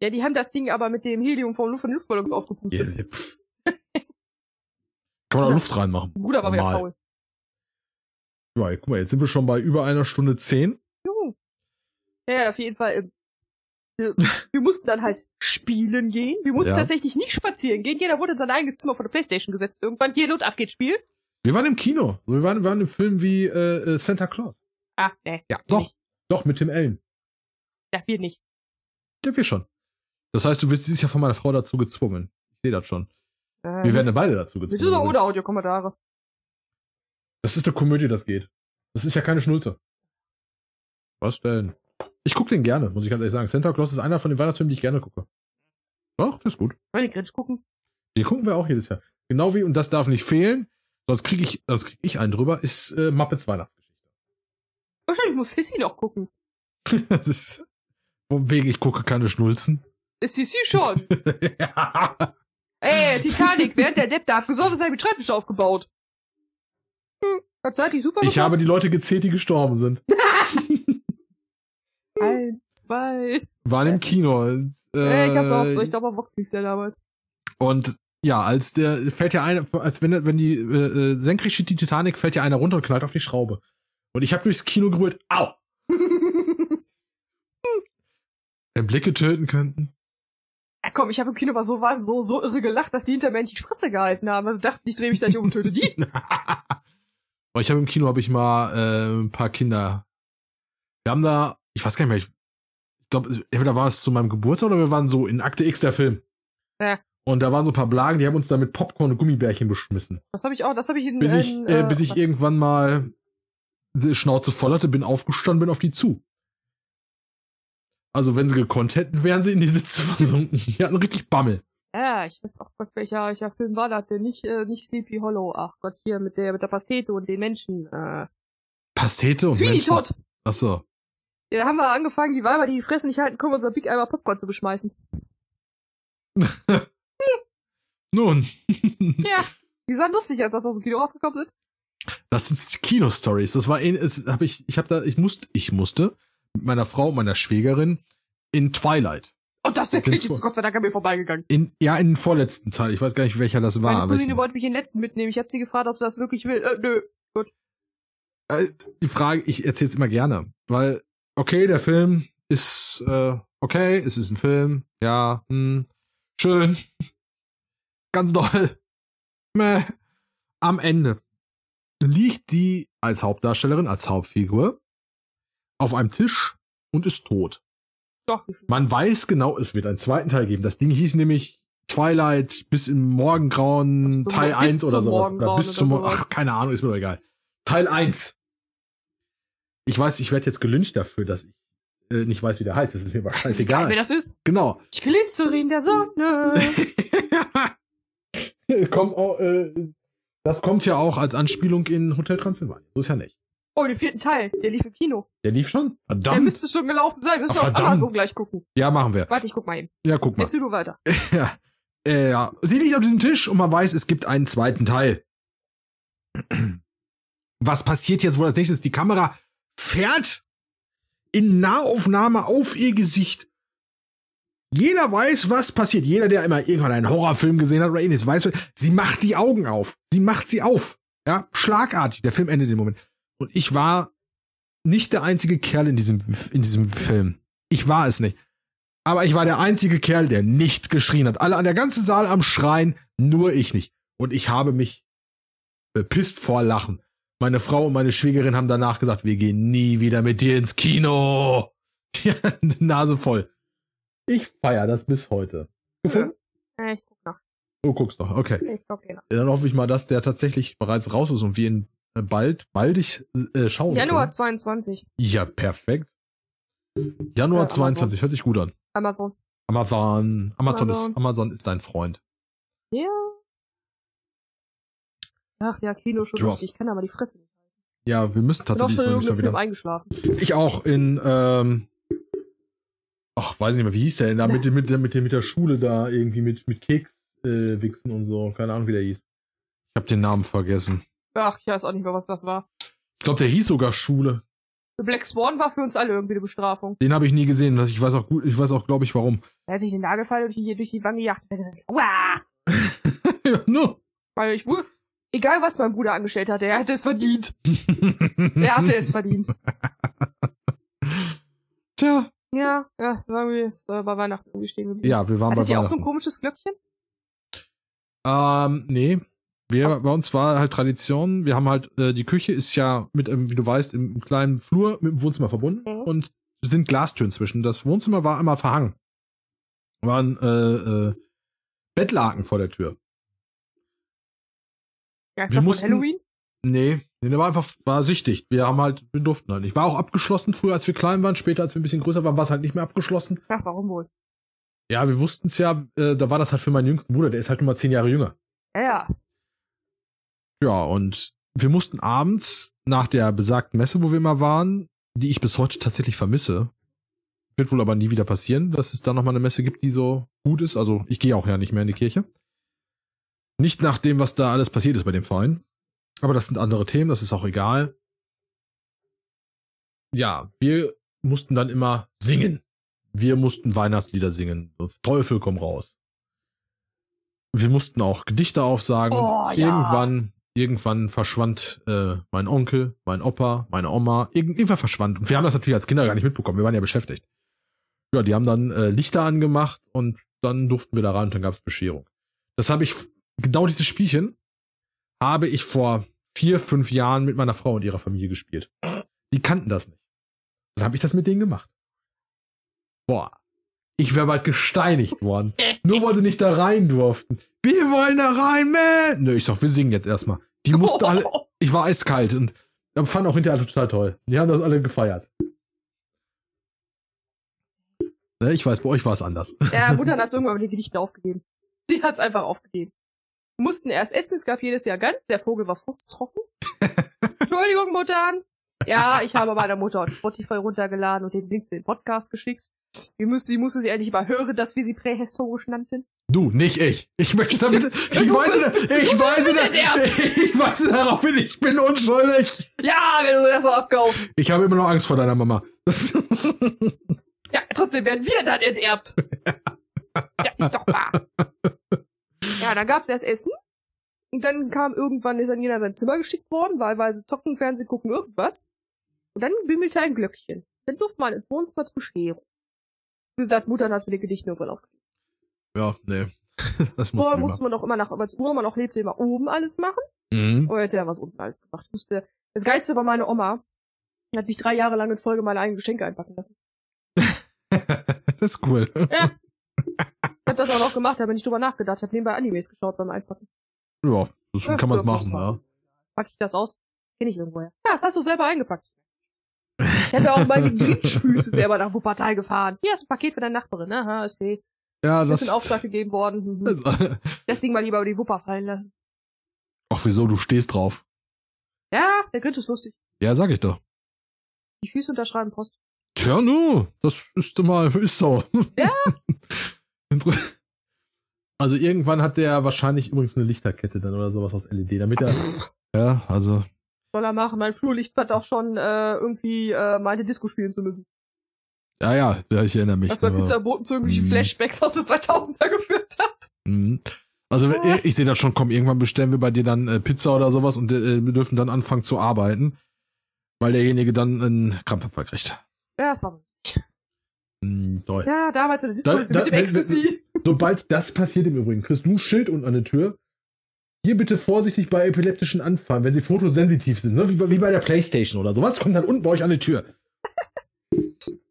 Ja, die haben das Ding aber mit dem Helium vom Luft von den Luftballons Ja, aufgepustet. pff. Kann man auch Ja. Luft reinmachen. War wieder Normal. faul. Ja, guck mal, jetzt sind wir schon bei über einer Stunde zehn. Juhu. Ja, auf jeden Fall. ähm, Wir, wir mussten dann halt spielen gehen. Wir mussten Ja. tatsächlich nicht spazieren gehen. Jeder wurde in sein eigenes Zimmer vor der Playstation gesetzt. Irgendwann hier und ab geht Spiel. Wir waren im Kino. Wir waren, waren im Film wie äh, äh, Santa Claus. Ah, nee. Ja, doch. Nicht. Doch, mit Tim Allen. Ja, wir nicht. Ja, wir schon. Das heißt, du wirst dieses Jahr von meiner Frau dazu gezwungen. Ich sehe das schon. Ähm, Wir werden ja beide dazu gezwungen. oder ohne Audiokommentare. Das ist eine Komödie, das geht. Das ist ja keine Schnulze. Was denn? Ich gucke den gerne, muss ich ganz ehrlich sagen. Santa Claus ist einer von den Weihnachtsfilmen, die ich gerne gucke. Ach, das ist gut. Wollen wir den Grinch gucken? Den gucken wir auch jedes Jahr. Genau wie, und das darf nicht fehlen, sonst kriege ich, sonst krieg ich einen drüber, ist äh, Muppets Weihnachtsgeschichte. Wahrscheinlich muss Sissy noch gucken. das ist, vom wegen, ich gucke keine Schnulzen. Ist Sissy schon. ja. Ey, Titanic, während der Depp da abgesoffen ist, hat mit Schreibtisch aufgebaut. Hm, hat zeitlich super Ich habe gepasst. die Leute gezählt, die gestorben sind. Eins, zwei. Waren im Kino. Äh, ich hab's auch, äh, ich glaube, auf Vox lief der damals. Und ja, als der fällt ja einer, als wenn wenn die äh, äh, senkrecht steht die Titanic, fällt ja einer runter und knallt auf die Schraube. Und ich habe durchs Kino gebrüllt, au! Wenn Blicke töten könnten. Ja, komm, ich habe im Kino aber so, war so, so irre gelacht, dass die hinter mir die Fresse gehalten haben. Also dachten, ich drehe mich gleich um und töte die. Aber ich habe im Kino habe ich mal äh, ein paar Kinder. Wir haben da, ich weiß gar nicht mehr, ich glaube, entweder war es zu meinem Geburtstag oder wir waren so in Akte X der Film. Ja. Und da waren so ein paar Blagen, die haben uns da mit Popcorn und Gummibärchen beschmissen. Das habe ich auch, das habe ich in, Bis ich, in, äh, bis ich irgendwann mal die Schnauze voll hatte, bin aufgestanden, bin auf die zu. Also wenn sie gekonnt hätten, wären sie in die Sitze versunken. Die hatten richtig Bammel. Ja, ich weiß auch Gott, welcher, welcher Film war das denn? Nicht, äh, nicht Sleepy Hollow. Ach Gott, hier mit der, mit der Pastete und den Menschen. Äh, Pastete und Sweeney Menschen. Todd. Ach so. Ja, da haben wir angefangen, die Weiber, die die Fresse nicht halten, kommen, unser Big Eimer Popcorn zu beschmeißen. Nun. Ja, die sahen lustig, als das aus dem Kino rausgekommen sind. Das sind Kino-Stories. Das war, es habe ich, ich habe da, ich musste, ich musste mit meiner Frau und meiner Schwägerin in Twilight. Und das der Krieg ist Gott sei Dank an mir vorbeigegangen. In, ja, in den vorletzten Teil. Ich weiß gar nicht, welcher das war. Meine Cousine wollte mich in den letzten mitnehmen. Ich habe sie gefragt, ob sie das wirklich will. Äh, nö. äh, die Frage, ich erzähle es immer gerne, weil okay, der Film ist äh, okay, es ist ein Film, ja, hm, schön, ganz doll. Meh. Am Ende liegt die als Hauptdarstellerin, als Hauptfigur auf einem Tisch und ist tot. Doch. Man weiß genau, es wird einen zweiten Teil geben. Das Ding hieß nämlich Twilight bis im Morgengrauen zum- Teil bis 1 oder sowas. Oder bis zum Mor- sowas. Ach, keine Ahnung, ist mir doch egal. Teil 1. Ich weiß, ich werde jetzt gelyncht dafür, dass ich äh, nicht weiß, wie der heißt. Das ist mir aber Egal, scheißegal. wer das ist. Genau. Ich glitzere in der Sonne. kommt auch, äh, das kommt ja auch als Anspielung in Hotel Transylvania. So ist ja nicht. Oh, den vierten Teil. Der lief im Kino. Der lief schon? Der Verdammt. müsste schon gelaufen sein. Müssen Ach, wir auf. Amazon gleich gucken. Ja, machen wir. Warte, ich guck mal eben. Ja, guck mal. Erzähl du weiter. Ja. Äh, ja. Sie liegt auf diesem Tisch und man weiß, es gibt einen zweiten Teil. Was passiert jetzt wohl als nächstes? Die Kamera fährt in Nahaufnahme auf ihr Gesicht. Jeder weiß, was passiert. Jeder, der immer irgendwann einen Horrorfilm gesehen hat oder ähnliches, weiß, sie macht die Augen auf. Sie macht sie auf. Ja, schlagartig. Der Film endet im Moment. Und ich war nicht der einzige Kerl in diesem, in diesem Film. Ich war es nicht. Aber ich war der einzige Kerl, der nicht geschrien hat. Alle an der ganzen Saal am Schreien, nur ich nicht. Und ich habe mich bepisst vor Lachen. Meine Frau und meine Schwiegerin haben danach gesagt, wir gehen nie wieder mit dir ins Kino. Ja, Nase voll. Ich feier das bis heute. Gefunden? Ja, ich guck noch. Du guckst noch, okay. Ich guck eh noch. Dann hoffe ich mal, dass der tatsächlich bereits raus ist und wir ihn äh, bald, baldig äh, schauen Januar können. 22. Ja, perfekt. Januar Äh, Amazon. 22, hört sich gut an. Amazon. Amazon. Amazon ist, Amazon. Amazon ist dein Freund. Ja. Ach ja, Kino schon Ja. lustig. Ich kann aber die Fresse nicht. Ja, wir müssen Ich bin auch tatsächlich schon in wieder. eingeschlafen. Ich auch in, ähm, ach, weiß nicht mehr, wie hieß der denn da mit, mit, der- mit, der- mit der Schule da irgendwie mit, mit Keks äh, wichsen und so. Keine Ahnung, wie der hieß. Ich habe den Namen vergessen. Ach, ich weiß auch nicht mehr, was das war. Ich glaube, der hieß sogar Schule. Black Swan war für uns alle irgendwie eine Bestrafung. Den habe ich nie gesehen. Ich weiß auch gut, ich weiß auch, glaube ich, warum. Er hat sich den Nagel fallen und hier durch die Wange gejagt. Aua! ja, nur. Weil ich egal was mein Bruder angestellt hatte, er hatte es verdient. Er hatte es verdient. Tja. Ja, ja, war irgendwie, es war bei Weihnachten irgendwie stehen geblieben. Ja, wir waren Hattet bei ihr auch so ein komisches Glöckchen? Ähm, nee. Wir, bei uns war halt Tradition. Wir haben halt, äh, die Küche ist ja mit, ähm, wie du weißt, im kleinen Flur mit dem Wohnzimmer verbunden Mhm. und es sind Glastüren zwischen. Das Wohnzimmer war einmal verhangen. Waren, äh, äh, Bettlaken vor der Tür. Geister Wir von mussten- Halloween? Nee, nee, der war einfach, war sichtig. Wir haben halt, wir durften halt nicht. War auch abgeschlossen früher, als wir klein waren. Später, als wir ein bisschen größer waren, war es halt nicht mehr abgeschlossen. Ach, warum wohl? Ja, wir wussten es ja, äh, da war das halt für meinen jüngsten Bruder, der ist halt nur mal zehn Jahre jünger. Ja, ja. Ja, und wir mussten abends nach der besagten Messe, wo wir immer waren, die ich bis heute tatsächlich vermisse, wird wohl aber nie wieder passieren, dass es da nochmal eine Messe gibt, die so gut ist. Also ich gehe auch ja nicht mehr in die Kirche. Nicht nach dem, was da alles passiert ist bei dem Verein. Aber das sind andere Themen, das ist auch egal. Ja, wir mussten dann immer singen. Wir mussten Weihnachtslieder singen. Teufel komm raus. Wir mussten auch Gedichte aufsagen. Oh, ja. Irgendwann, irgendwann verschwand äh, mein Onkel, mein Opa, meine Oma. Irgend, irgendwann verschwand. Und wir haben das natürlich als Kinder gar nicht mitbekommen. Wir waren ja beschäftigt. Ja, die haben dann äh, Lichter angemacht und dann durften wir da rein und dann gab's Bescherung. Das habe ich, genau dieses Spielchen, habe ich vor vier, fünf Jahren mit meiner Frau und ihrer Familie gespielt. Die kannten das nicht. Dann habe ich das mit denen gemacht. Boah. Ich wäre bald gesteinigt worden. Nur weil sie nicht da rein durften. Wir wollen da rein, man! Nö, ich sag, wir singen jetzt erstmal. Die mussten alle, ich war eiskalt und fanden auch hinterher total toll. Die haben das alle gefeiert. Ne, ich weiß, bei euch war es anders. Ja, Mutter hat irgendwann mal die Gedichte aufgegeben. Die hat's einfach aufgegeben. Mussten erst essen, es gab jedes Jahr ganz, der Vogel war furztrocken. Entschuldigung, Mutter. Ja, ich habe meiner Mutter auf Spotify runtergeladen und den Link zu dem Podcast geschickt. Wir müssen, sie musste sie endlich mal hören, dass wir sie prähistorisch nannten. Du, nicht ich. Ich möchte damit, ich weise, bist- ich weise, der da- ich weise darauf hin, ich bin unschuldig. Ja, wenn du das so abkaufst. Ich habe immer noch Angst vor deiner Mama. Ja, trotzdem werden wir dann enterbt. ja, ist doch wahr. Ja, dann gab's erst Essen. Und dann kam irgendwann, ist dann jeder in sein Zimmer geschickt worden, wahlweise zocken, Fernsehen gucken, irgendwas. Und dann bimmelte ein Glöckchen. Dann durfte man ins Wohnzimmer zur Bescherung. Wie gesagt, Mutter hat mir die Gedichte irgendwann aufgegeben. ja, nee. Das muss Vorher musste man noch immer nach, als Uroma noch lebte, immer oben alles machen. mhm. Oder hätte er was unten alles gemacht. Musste, das Geilste war meine Oma. Die hat mich drei Jahre lang in Folge meine eigenen Geschenke einpacken lassen. Das ist cool. Ja. Ich hab das auch noch gemacht, habe nicht drüber nachgedacht. Ich habe nebenbei Animes geschaut beim Einpacken. Ja, das Ja, kann man es machen, ja. Pack ich das aus? Kenn ich irgendwoher. Ja, das hast du selber eingepackt. Ich ja auch meine Grinch-Füße selber nach Wuppertal gefahren. Hier ist ein Paket für deine Nachbarin. Aha, ist okay. Ja, Das ist in Auftrag gegeben worden. Mhm. das Das Ding mal lieber über die Wupper fallen lassen. ach, wieso, du stehst drauf. Ja, der Grinch ist lustig. Ja, sag ich doch. Die Füße unterschreiben Post. Tja, nu, das ist mal, ist so. Ja. Also irgendwann hat der wahrscheinlich übrigens eine Lichterkette dann oder sowas aus LED, damit er, ja, also, soll er machen? Mein Flurlicht hat auch schon äh, irgendwie äh, meinte Disco spielen zu müssen. Ja, ja, ja, ich erinnere mich. Was bei Pizzaboten zu irgendwelchen Mhm. Flashbacks aus den 2000er geführt hat. Mhm. Also ich, ich sehe das schon, komm, irgendwann bestellen wir bei dir dann äh, Pizza oder sowas und äh, wir dürfen dann anfangen zu arbeiten, weil derjenige dann einen Krampfanfall kriegt. Ja, das war Mhm, toll. Ja, damals in der Disco Da- mit da- dem Ecstasy. Sobald das passiert im Übrigen, kriegst du ein Schild unten an der Tür. Hier bitte vorsichtig bei epileptischen Anfallen, wenn sie fotosensitiv sind, ne? wie, bei, wie bei der Playstation oder sowas, kommt dann unten bei euch an die Tür.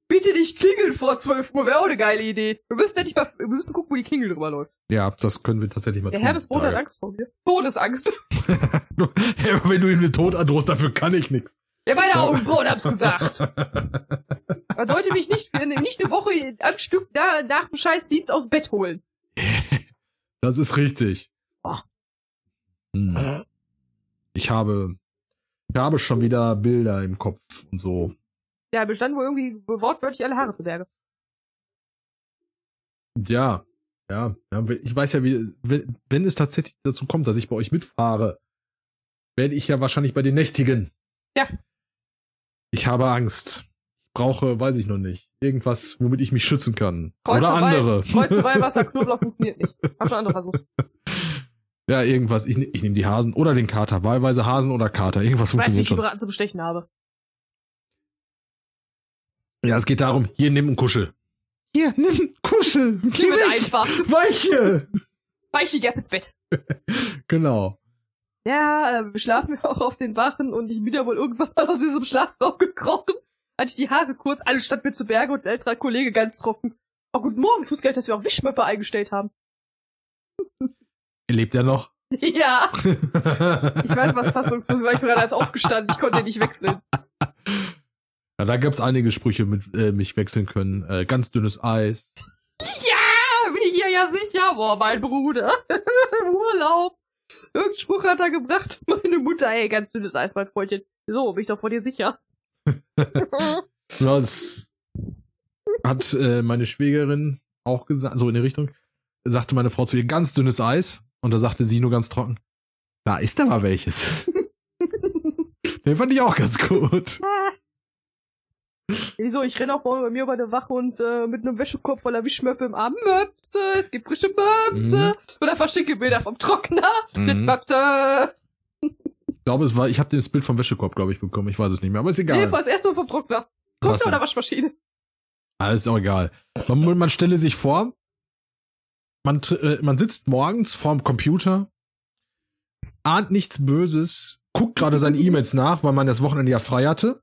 Bitte nicht klingeln vor 12 Uhr, wäre auch eine geile Idee. Wir müssen endlich mal, wir müssen gucken, wo die Klingel drüber läuft. Ja, das können wir tatsächlich mal Der tun. Herbesbrot hat Tage. Angst vor mir. Todesangst. ja, wenn du ihm den Tod androhst, dafür kann ich nichts. Ja, meine Augenbrauen haben's gesagt. Man sollte mich nicht, für, nicht eine Woche am Stück da, nach dem Scheißdienst aus dem Bett holen. Das ist richtig. Oh. Hm. Ich habe, ich habe schon wieder Bilder im Kopf und so. Ja, bestand wohl irgendwie wortwörtlich alle Haare zu Berge. Ja, ja, ja, ich weiß ja, wie, wenn, wenn es tatsächlich dazu kommt, dass ich bei euch mitfahre, werde ich ja wahrscheinlich bei den Nächtigen. Ja. Ich habe Angst. Ich brauche, weiß ich noch nicht, irgendwas, womit ich mich schützen kann. Oder Kreuze andere. Kreuze Weihwasser, Knoblauch funktioniert nicht. Hab schon andere versucht. ja, irgendwas. Ich, ich nehme die Hasen oder den Kater. Wahlweise Hasen oder Kater. Irgendwas Ich weiß, wie funktioniert ich die. Braten zu bestechen habe. Ja, es geht darum, hier nimm einen Kuschel. Hier, nimm einen Kuschel. Geh Klingt weg. einfach. Weiche. Weiche Gap ins Bett. Genau. Ja, äh, wir schlafen ja auch auf den Wachen und ich bin ja wohl irgendwann aus diesem Schlafraum gekrochen. Hatte ich die Haare kurz, alles stand mir zu Berge und ein älterer Kollege ganz trocken. Oh, guten Morgen, ich wusste gar nicht, dass wir auch Wischmöpper eingestellt haben. Lebt er noch? Ja, ich weiß, was fassungslos war. Ich bin gerade erst aufgestanden, ich konnte nicht wechseln. Ja, da gab's einige Sprüche mit äh, mich wechseln können. Äh, ganz dünnes Eis. Ja, bin ich hier ja sicher. Boah, mein Bruder. Urlaub. Irgendeinen Spruch hat er gebracht. Meine Mutter, ey, ganz dünnes Eis, mein Freundchen. So, bin ich doch vor dir sicher. Das hat äh, meine Schwägerin auch gesagt, so in die Richtung. Sagte meine Frau zu ihr, ganz dünnes Eis. Und da sagte sie nur ganz trocken, da ist aber welches. Den fand ich auch ganz gut. Wieso? Ich renne auch bei mir über der Wache und äh, mit einem Wäschekorb voller Wischmöppe im Arm. Möpse, es gibt frische Möpse. Oder verschicke Bilder vom Trockner mit Mhm. Möpse. Ich glaube, es war, ich habe das Bild vom Wäschekorb, glaube ich, bekommen. Ich weiß es nicht mehr, aber ist egal. Nee, vor das erste Mal vom Trockner. Trockner denn? oder Waschmaschine? Ah, ist auch egal. Man, man stelle sich vor, man, äh, man sitzt morgens vorm Computer, ahnt nichts Böses, guckt gerade seine E-Mails nach, weil man das Wochenende ja frei hatte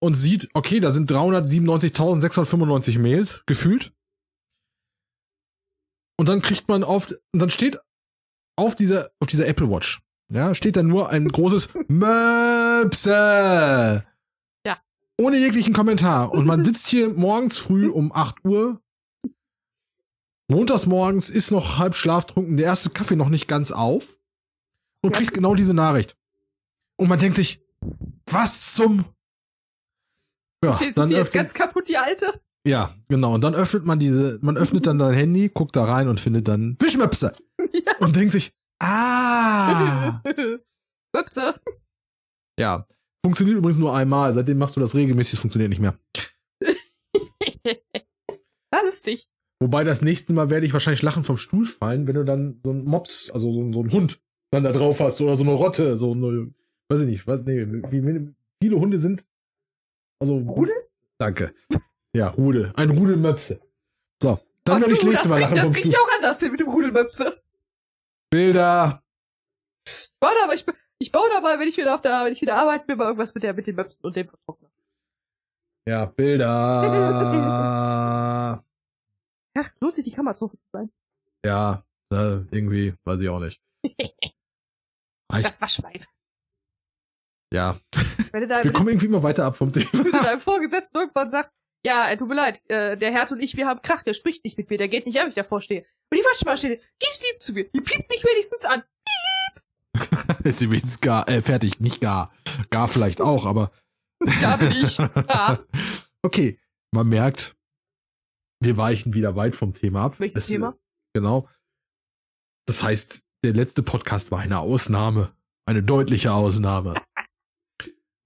und sieht, okay, da sind 397.695 Mails gefühlt. Und dann kriegt man auf, und dann steht auf dieser, auf dieser Apple Watch, ja, steht dann nur ein großes Möpse. Ja. Ohne jeglichen Kommentar. Und man sitzt hier morgens früh um 8 Uhr. Montags morgens ist noch halb schlaftrunken, der erste Kaffee noch nicht ganz auf. Und kriegt genau diese Nachricht. Und man denkt sich, was zum. Ja, ist jetzt, dann ist jetzt öffnet, ganz kaputt, die alte? ja, genau. Und dann öffnet man diese, man öffnet dann dein Handy, guckt da rein und findet dann Wischmöpse. Ja. Und denkt sich, ah. Möpse. Ja. Funktioniert übrigens nur einmal. Seitdem machst du das regelmäßig, es funktioniert nicht mehr. Ja, lustig. Wobei das nächste Mal werde ich wahrscheinlich lachen vom Stuhl fallen, wenn du dann so einen Mops, also so, so einen Hund dann da drauf hast oder so eine Rotte, so eine, weiß ich nicht, was, nee, wie viele Hunde sind, also Rudel? Danke. Ja, Rudel, ein Rudel Möpse. So, dann Ach werde ich das du, nächste Mal das lachen das kriegt ja auch anders hin mit dem Rudelmöpse. Bilder. Ich baue da aber, ich, ich baue da mal, wenn ich wieder auf der, wenn ich wieder arbeiten will, mal irgendwas mit der, mit den Möpsen und dem Trockner. Ja, Bilder. Ach, es lohnt sich, die Kammerzofe zu sein. ja, äh, irgendwie, weiß ich auch nicht. Ah, Das Waschweib. Ja, da, wir kommen irgendwie immer weiter ab vom Thema. wenn du deinem Vorgesetzten irgendwann sagst, ja, äh, tut mir leid, äh, der Herd und ich, wir haben Krach, der spricht nicht mit mir, der geht nicht an, wenn ich davor stehe. Und die Waschmaschine, die ist lieb zu mir, die piept mich wenigstens an. ist übrigens gar, äh, fertig, nicht gar. Gar vielleicht auch, aber. Da bin ich. Ja. Okay, man merkt, wir weichen wieder weit vom Thema ab. Welches Es, Thema? äh, Genau. Das heißt, der letzte Podcast war eine Ausnahme. Eine deutliche Ausnahme.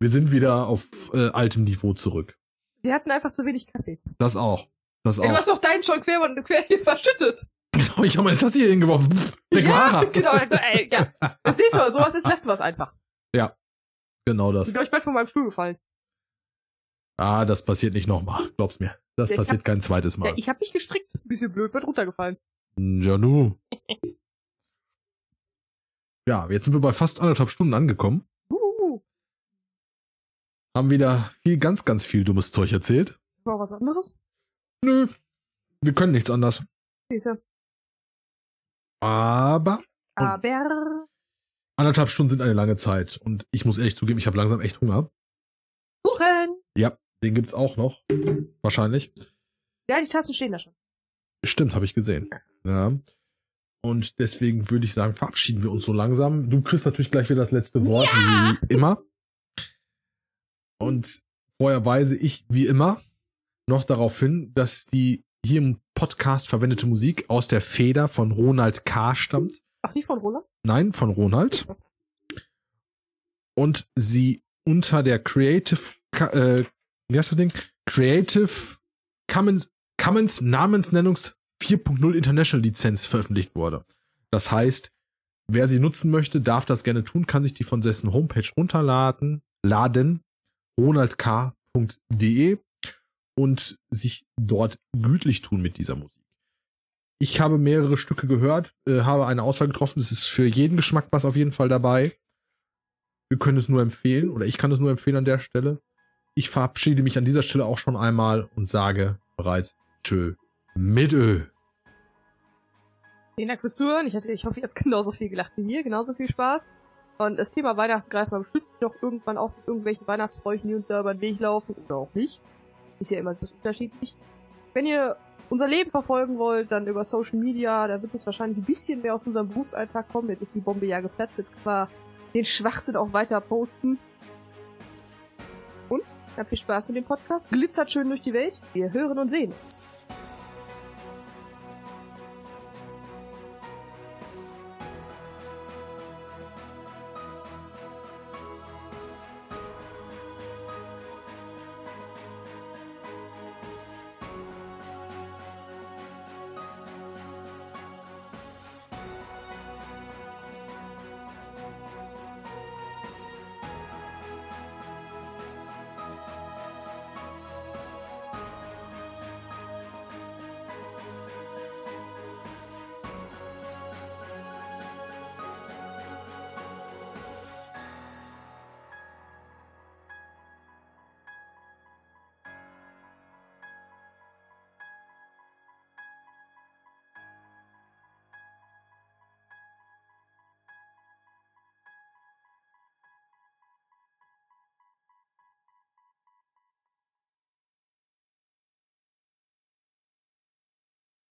Wir sind wieder auf äh, altem Niveau zurück. Wir hatten einfach zu wenig Kaffee. Das auch. Das Ey, du auch. hast doch deinen schon quer, quer hier verschüttet. Genau, ich habe meine Tasse hier hingeworfen. Pff, Weg war er. genau. Ey, ja. Das siehst du, sowas ist, lässt was einfach. Genau Ich das. bin, glaub ich, bald von meinem Stuhl gefallen. Ah, das passiert nicht nochmal. Glaub's mir. Das Ja, ich passiert hab- kein zweites Ja, Mal. ich hab mich gestrickt. Bisschen blöd, bin runtergefallen. Ja, nu. Ja, jetzt sind wir bei fast anderthalb Stunden angekommen. Haben wieder viel, ganz, ganz viel dummes Zeug erzählt. war was anderes? Nö, wir können nichts anders. Siehst du. Aber Aber. anderthalb Stunden sind eine lange Zeit. Und ich muss ehrlich zugeben, ich habe langsam echt Hunger. Kuchen! Ja, den gibt's auch noch. Wahrscheinlich. Ja, die Tassen stehen da schon. Stimmt, habe ich gesehen. Ja. Und deswegen würde ich sagen, verabschieden wir uns so langsam. Du kriegst natürlich gleich wieder das letzte Wort, wie immer. Und vorher weise ich, wie immer, noch darauf hin, dass die hier im Podcast verwendete Musik aus der Feder von Ronald K. stammt. Ach, nicht von Roland? Nein, von Ronald. Und sie unter der Creative, äh, wie heißt das Ding? Creative Commons, Commons Namensnennungs 4.0 International Lizenz veröffentlicht wurde. Das heißt, wer sie nutzen möchte, darf das gerne tun, kann sich die von dessen Homepage runterladen, laden, ronaldk.de und sich dort gütlich tun mit dieser Musik. Ich habe mehrere Stücke gehört, äh, habe eine Auswahl getroffen. Es ist für jeden Geschmack was auf jeden Fall dabei. Wir können es nur empfehlen oder ich kann es nur empfehlen an der Stelle. Ich verabschiede mich an dieser Stelle auch schon einmal und sage bereits Tschö mit Ö. Vielen Dank fürs Zuhören. Ich, hoffe, ihr habt genauso viel gelacht wie wir, genauso viel Spaß. Und das Thema Weihnachten greifen wir bestimmt noch irgendwann auf mit irgendwelchen Weihnachtsbräuchen, die uns da über den Weg laufen oder auch nicht. Ist ja immer so unterschiedlich. Wenn ihr unser Leben verfolgen wollt, dann über Social Media, da wird jetzt wahrscheinlich ein bisschen mehr aus unserem Berufsalltag kommen. Jetzt ist die Bombe ja geplatzt, jetzt können wir den Schwachsinn auch weiter posten. Und habt viel Spaß mit dem Podcast. Glitzert schön durch die Welt. Wir hören und sehen uns.